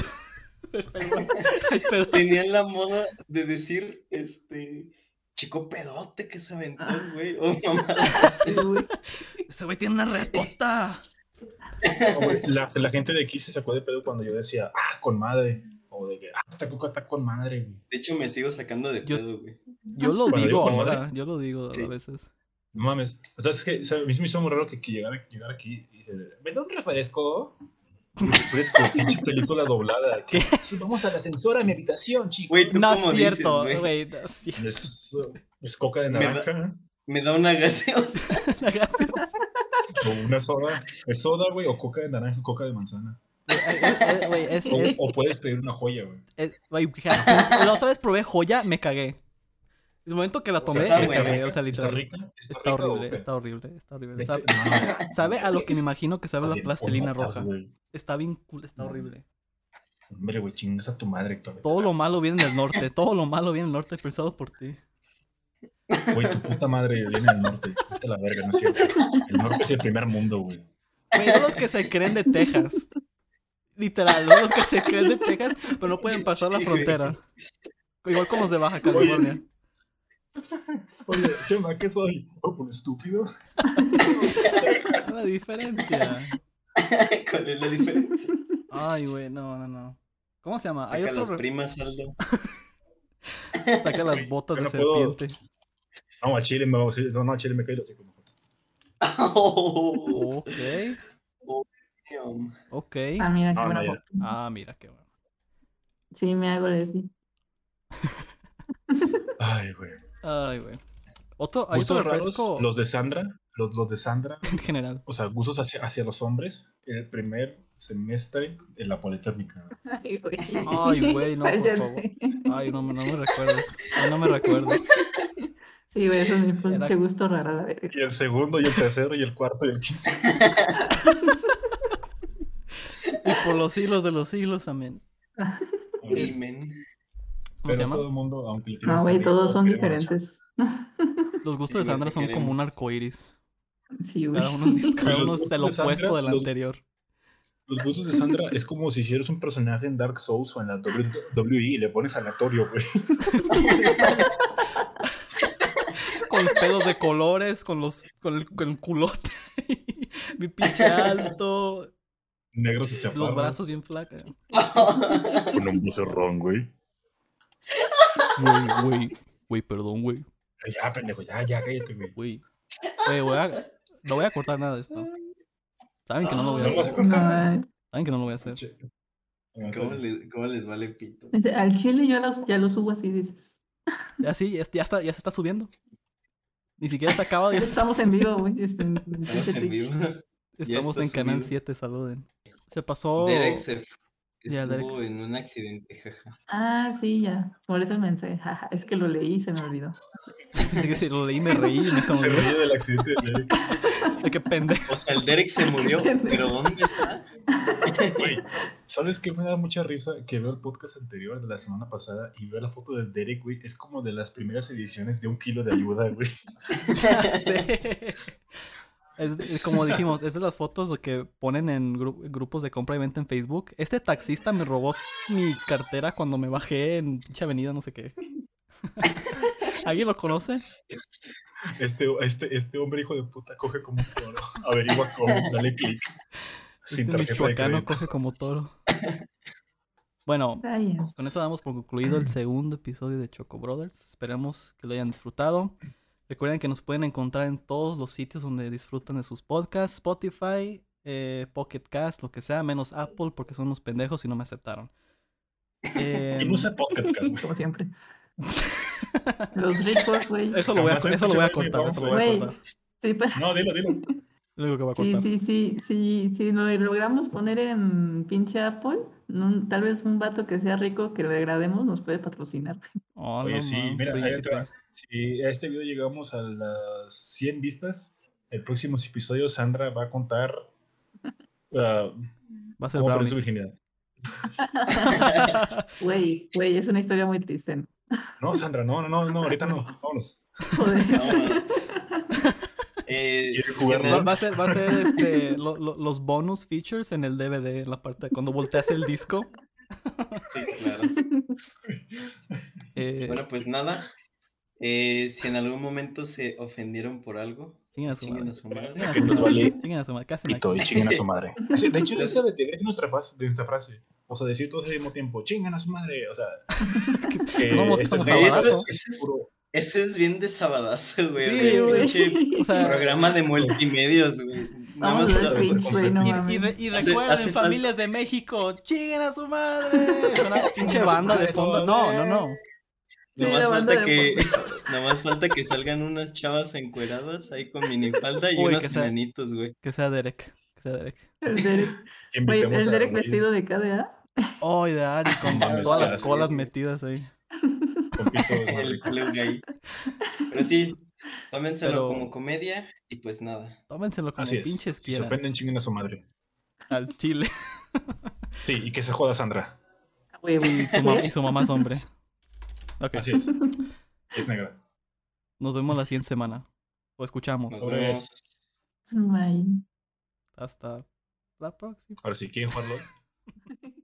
[LAUGHS] tenían la moda de decir, este, chico pedote que se aventó, el güey. O mamá. [LAUGHS] Sí, güey. Ese güey tiene una reatota. No, la, la gente de aquí se sacó de pedo cuando yo decía, ah, con madre. O de que, ah, esta coca está con madre, güey. De hecho, me sigo sacando de Yo- pedo, güey. Yo lo Cuando digo ahora. madre. Yo lo digo Sí. a veces. No mames. O sea, es que o sea, a mí se me hizo muy raro que, que llegara, llegar aquí y dice, ¿me da un refresco? Un refresco, [LAUGHS] pinche película doblada. [LAUGHS] ¿Qué? Vamos al ascensor a mi habitación, chicos. Güey, ¿Tú No cómo es dices, cierto, güey? güey. No es cierto. Es, es coca de Me da- naranja. Me da una gaseosa. [LAUGHS] Gaseosa. O una soda. Es soda, güey, o coca de naranja, coca de manzana. Eh, eh, eh, es, O, es, o puedes pedir una joya, güey. La otra vez probé joya, me cagué. El momento que la O sea, tomé, me cagué. O sea, ¿Está literal. rica? Está, Está rica o horrible, está horrible, está horrible. Sabe, a lo que me imagino que sabe la plastilina roja. Está bien cool, está horrible. Hombre, güey, chingas a tu madre, Héctor. Todo lo malo viene del norte, todo lo malo viene del norte pensado por ti. Güey, tu puta madre viene del norte. Vete a la verga, no es cierto. El norte es el primer mundo, güey. Los que se creen de Texas. Literal, los que se creen de Texas, pero no pueden pasar la güey. frontera. Igual como los de Baja California. Oye, ¿qué más que soy? ¿O por estúpido? [LAUGHS] La diferencia. ¿Cuál es la diferencia? Ay, güey, no, no, no. ¿Cómo se llama? Hay Saca otro. las primas, Aldo. Saca las botas de no puedo. serpiente. No, a Chile me va a decir, no, no, a Chile me cae la seco. Oh, Ok. Ok. Ah, mira, qué Ah, buena no, foto. Ah, mira, qué bueno. Sí, me hago lesbi. [LAUGHS] Ay, güey. Ay, güey. Otro, hay otro Gustos raros, los de Sandra, los, los de Sandra, [LAUGHS] en general. o sea, gustos hacia, hacia los hombres, el primer semestre en la Politécnica. Ay, güey. Ay, güey, no, [LAUGHS] por favor. Ay, no, me- no me recuerdes. Ay, no me recuerdes. Sí, güey, eso es mi pinche Era- gusto raro, la verga. Y el segundo, y el tercero, y el cuarto, y el quinto. Y por los hilos de los hilos, amén. Amen. ¿Cómo se Pero llama? todo el mundo, aunque No, tienes güey, todos son diferentes. Los gustos Sí, de Sandra son como un queremos. arco iris. Sí, güey. Cada uno, es- [LAUGHS] cada uno es el opuesto del los- anterior. Los gustos de Sandra es como si hicieras un personaje en Dark Souls o en la WWE y le pones aleatorio, güey. [LAUGHS] Con pelos de colores, con los con el, con el culote. Mi pinche alto. Negros y chaparros. Los brazos bien flacos. [LAUGHS] Con un bucerrón, güey. Güey, güey. Güey, perdón, güey. Ya, pendejo, ya, ya, cállate, güey. Güey. Güey, voy a- no voy a cortar nada de esto. Saben que no lo voy a No vas a hacer. cortar. No, Saben que no lo voy a hacer. ¿Cómo, le- cómo les vale pito? Al chile yo los- ya lo subo así, dices. Ya sí, ya, ya está, ya se está subiendo. Ni siquiera se acaba. Ya [LAUGHS] Ya estamos en vivo, güey. este, en- en Estamos en Twitch. vivo. Estamos en Canal subido. 7, saluden. Se pasó. Derek se Derek. estuvo en un accidente, jaja. Ah, sí, ya. Por eso mensaje. jaja, Es que lo leí y se me olvidó. Pensé que si lo leí, me [LAUGHS] reí y me hizo Se morir. ríe del accidente de Derek. [LAUGHS] De qué pendejo. O sea, el Derek se murió, pero ¿dónde está? [LAUGHS] Güey, ¿sabes qué me da mucha risa? Que veo el podcast anterior de la semana pasada y veo la foto de Derek, güey. Es como de las primeras ediciones de un kilo de ayuda, güey. Ya sé. Es, es como dijimos, esas son las fotos que ponen en gru- grupos de compra y venta en Facebook. Este taxista me robó mi cartera cuando me bajé en pinche avenida, no sé qué. [LAUGHS] ¿Alguien lo conoce? Este, este, este hombre hijo de puta coge como toro. [LAUGHS] Averigua cómo, dale clic. Este michoacano coge como toro. Bueno, con eso damos por concluido el segundo episodio de Choco Brothers. Esperemos que lo hayan disfrutado. Recuerden que nos pueden encontrar en todos los sitios donde disfrutan de sus podcasts, Spotify, eh, Pocket Cast, lo que sea, menos Apple porque son unos pendejos y no me aceptaron. [LAUGHS] Y Em, no sé podcast, güey. Como siempre. [LAUGHS] Los ricos, güey. eso lo voy a, eso lo voy a cortar, eso lo voy a cortar. Sí, No, dilo, dilo. [LAUGHS] Lo que voy a Sí, cortar. sí, sí, sí, sí, lo logramos poner en pinche Apple, tal vez un vato que sea rico que le agrademos nos puede patrocinar. Oh, Oye, no, sí, man, mira, ahí te va. Si a este video llegamos a las 100 vistas, el próximo episodio Sandra va a contar ah, Va a ser cómo su virginidad. [LAUGHS] Güey, güey, es una historia muy triste. ¿no? No, Sandra, no, no, no, no, ahorita no. Vámonos. Joder. No, [LAUGHS] eh, jugar, va a ser, va a ser este, lo- lo- los bonus features en el DVD, en la parte cuando volteas el disco. Sí, claro. [LAUGHS] Eh, Bueno, pues nada. Eh, si en algún momento se ofendieron por algo, chinguen a su madre. a su madre. Chinguen a Que su nos madre. vale Chinguen a su madre. ¿Qué hacen aquí? pito y chinguen a su madre. [LAUGHS] De hecho, Pues- esa debería ser nuestra frase, de nuestra frase. O sea, decir todos al mismo tiempo, chingan a su madre. O sea, [LAUGHS] Que- que que somos, ese Güey, eso, sabadazo. ese es, ese es bien de sabadazo, güey. Sí, de güey. pinche [LAUGHS] O sea, programa de multimedios, güey. Vamos más a güey, no Y, re- y Hace- recuerden, hace falta- familias de México, chinguen a su madre. Una pinche banda de fondo. No, no, no. Sí, nomás falta que [LAUGHS] nomás falta que salgan unas chavas encueradas ahí con minifalda y Uy, unos sea- enanitos, güey. Que sea Derek. Que sea Derek. El Derek, el Derek vestido de KDA. Oh, y de Ari con todas claro, las sí, colas metidas ahí. [LAUGHS] El plug ahí. Pero sí, tómenselo Pero- como comedia y pues nada. Tómenselo como Así es. pinches Si se ofenden, chinguen a su madre. Al chile. Sí, y que se joda Sandra. Su, y su mamá es hombre. Ok, Así es. [LAUGHS] Es negra. nos vemos la siguiente semana. O escuchamos. Nos vemos. Ay. Hasta la próxima. Ahora sí, ¿quieren jugarlo? [LAUGHS]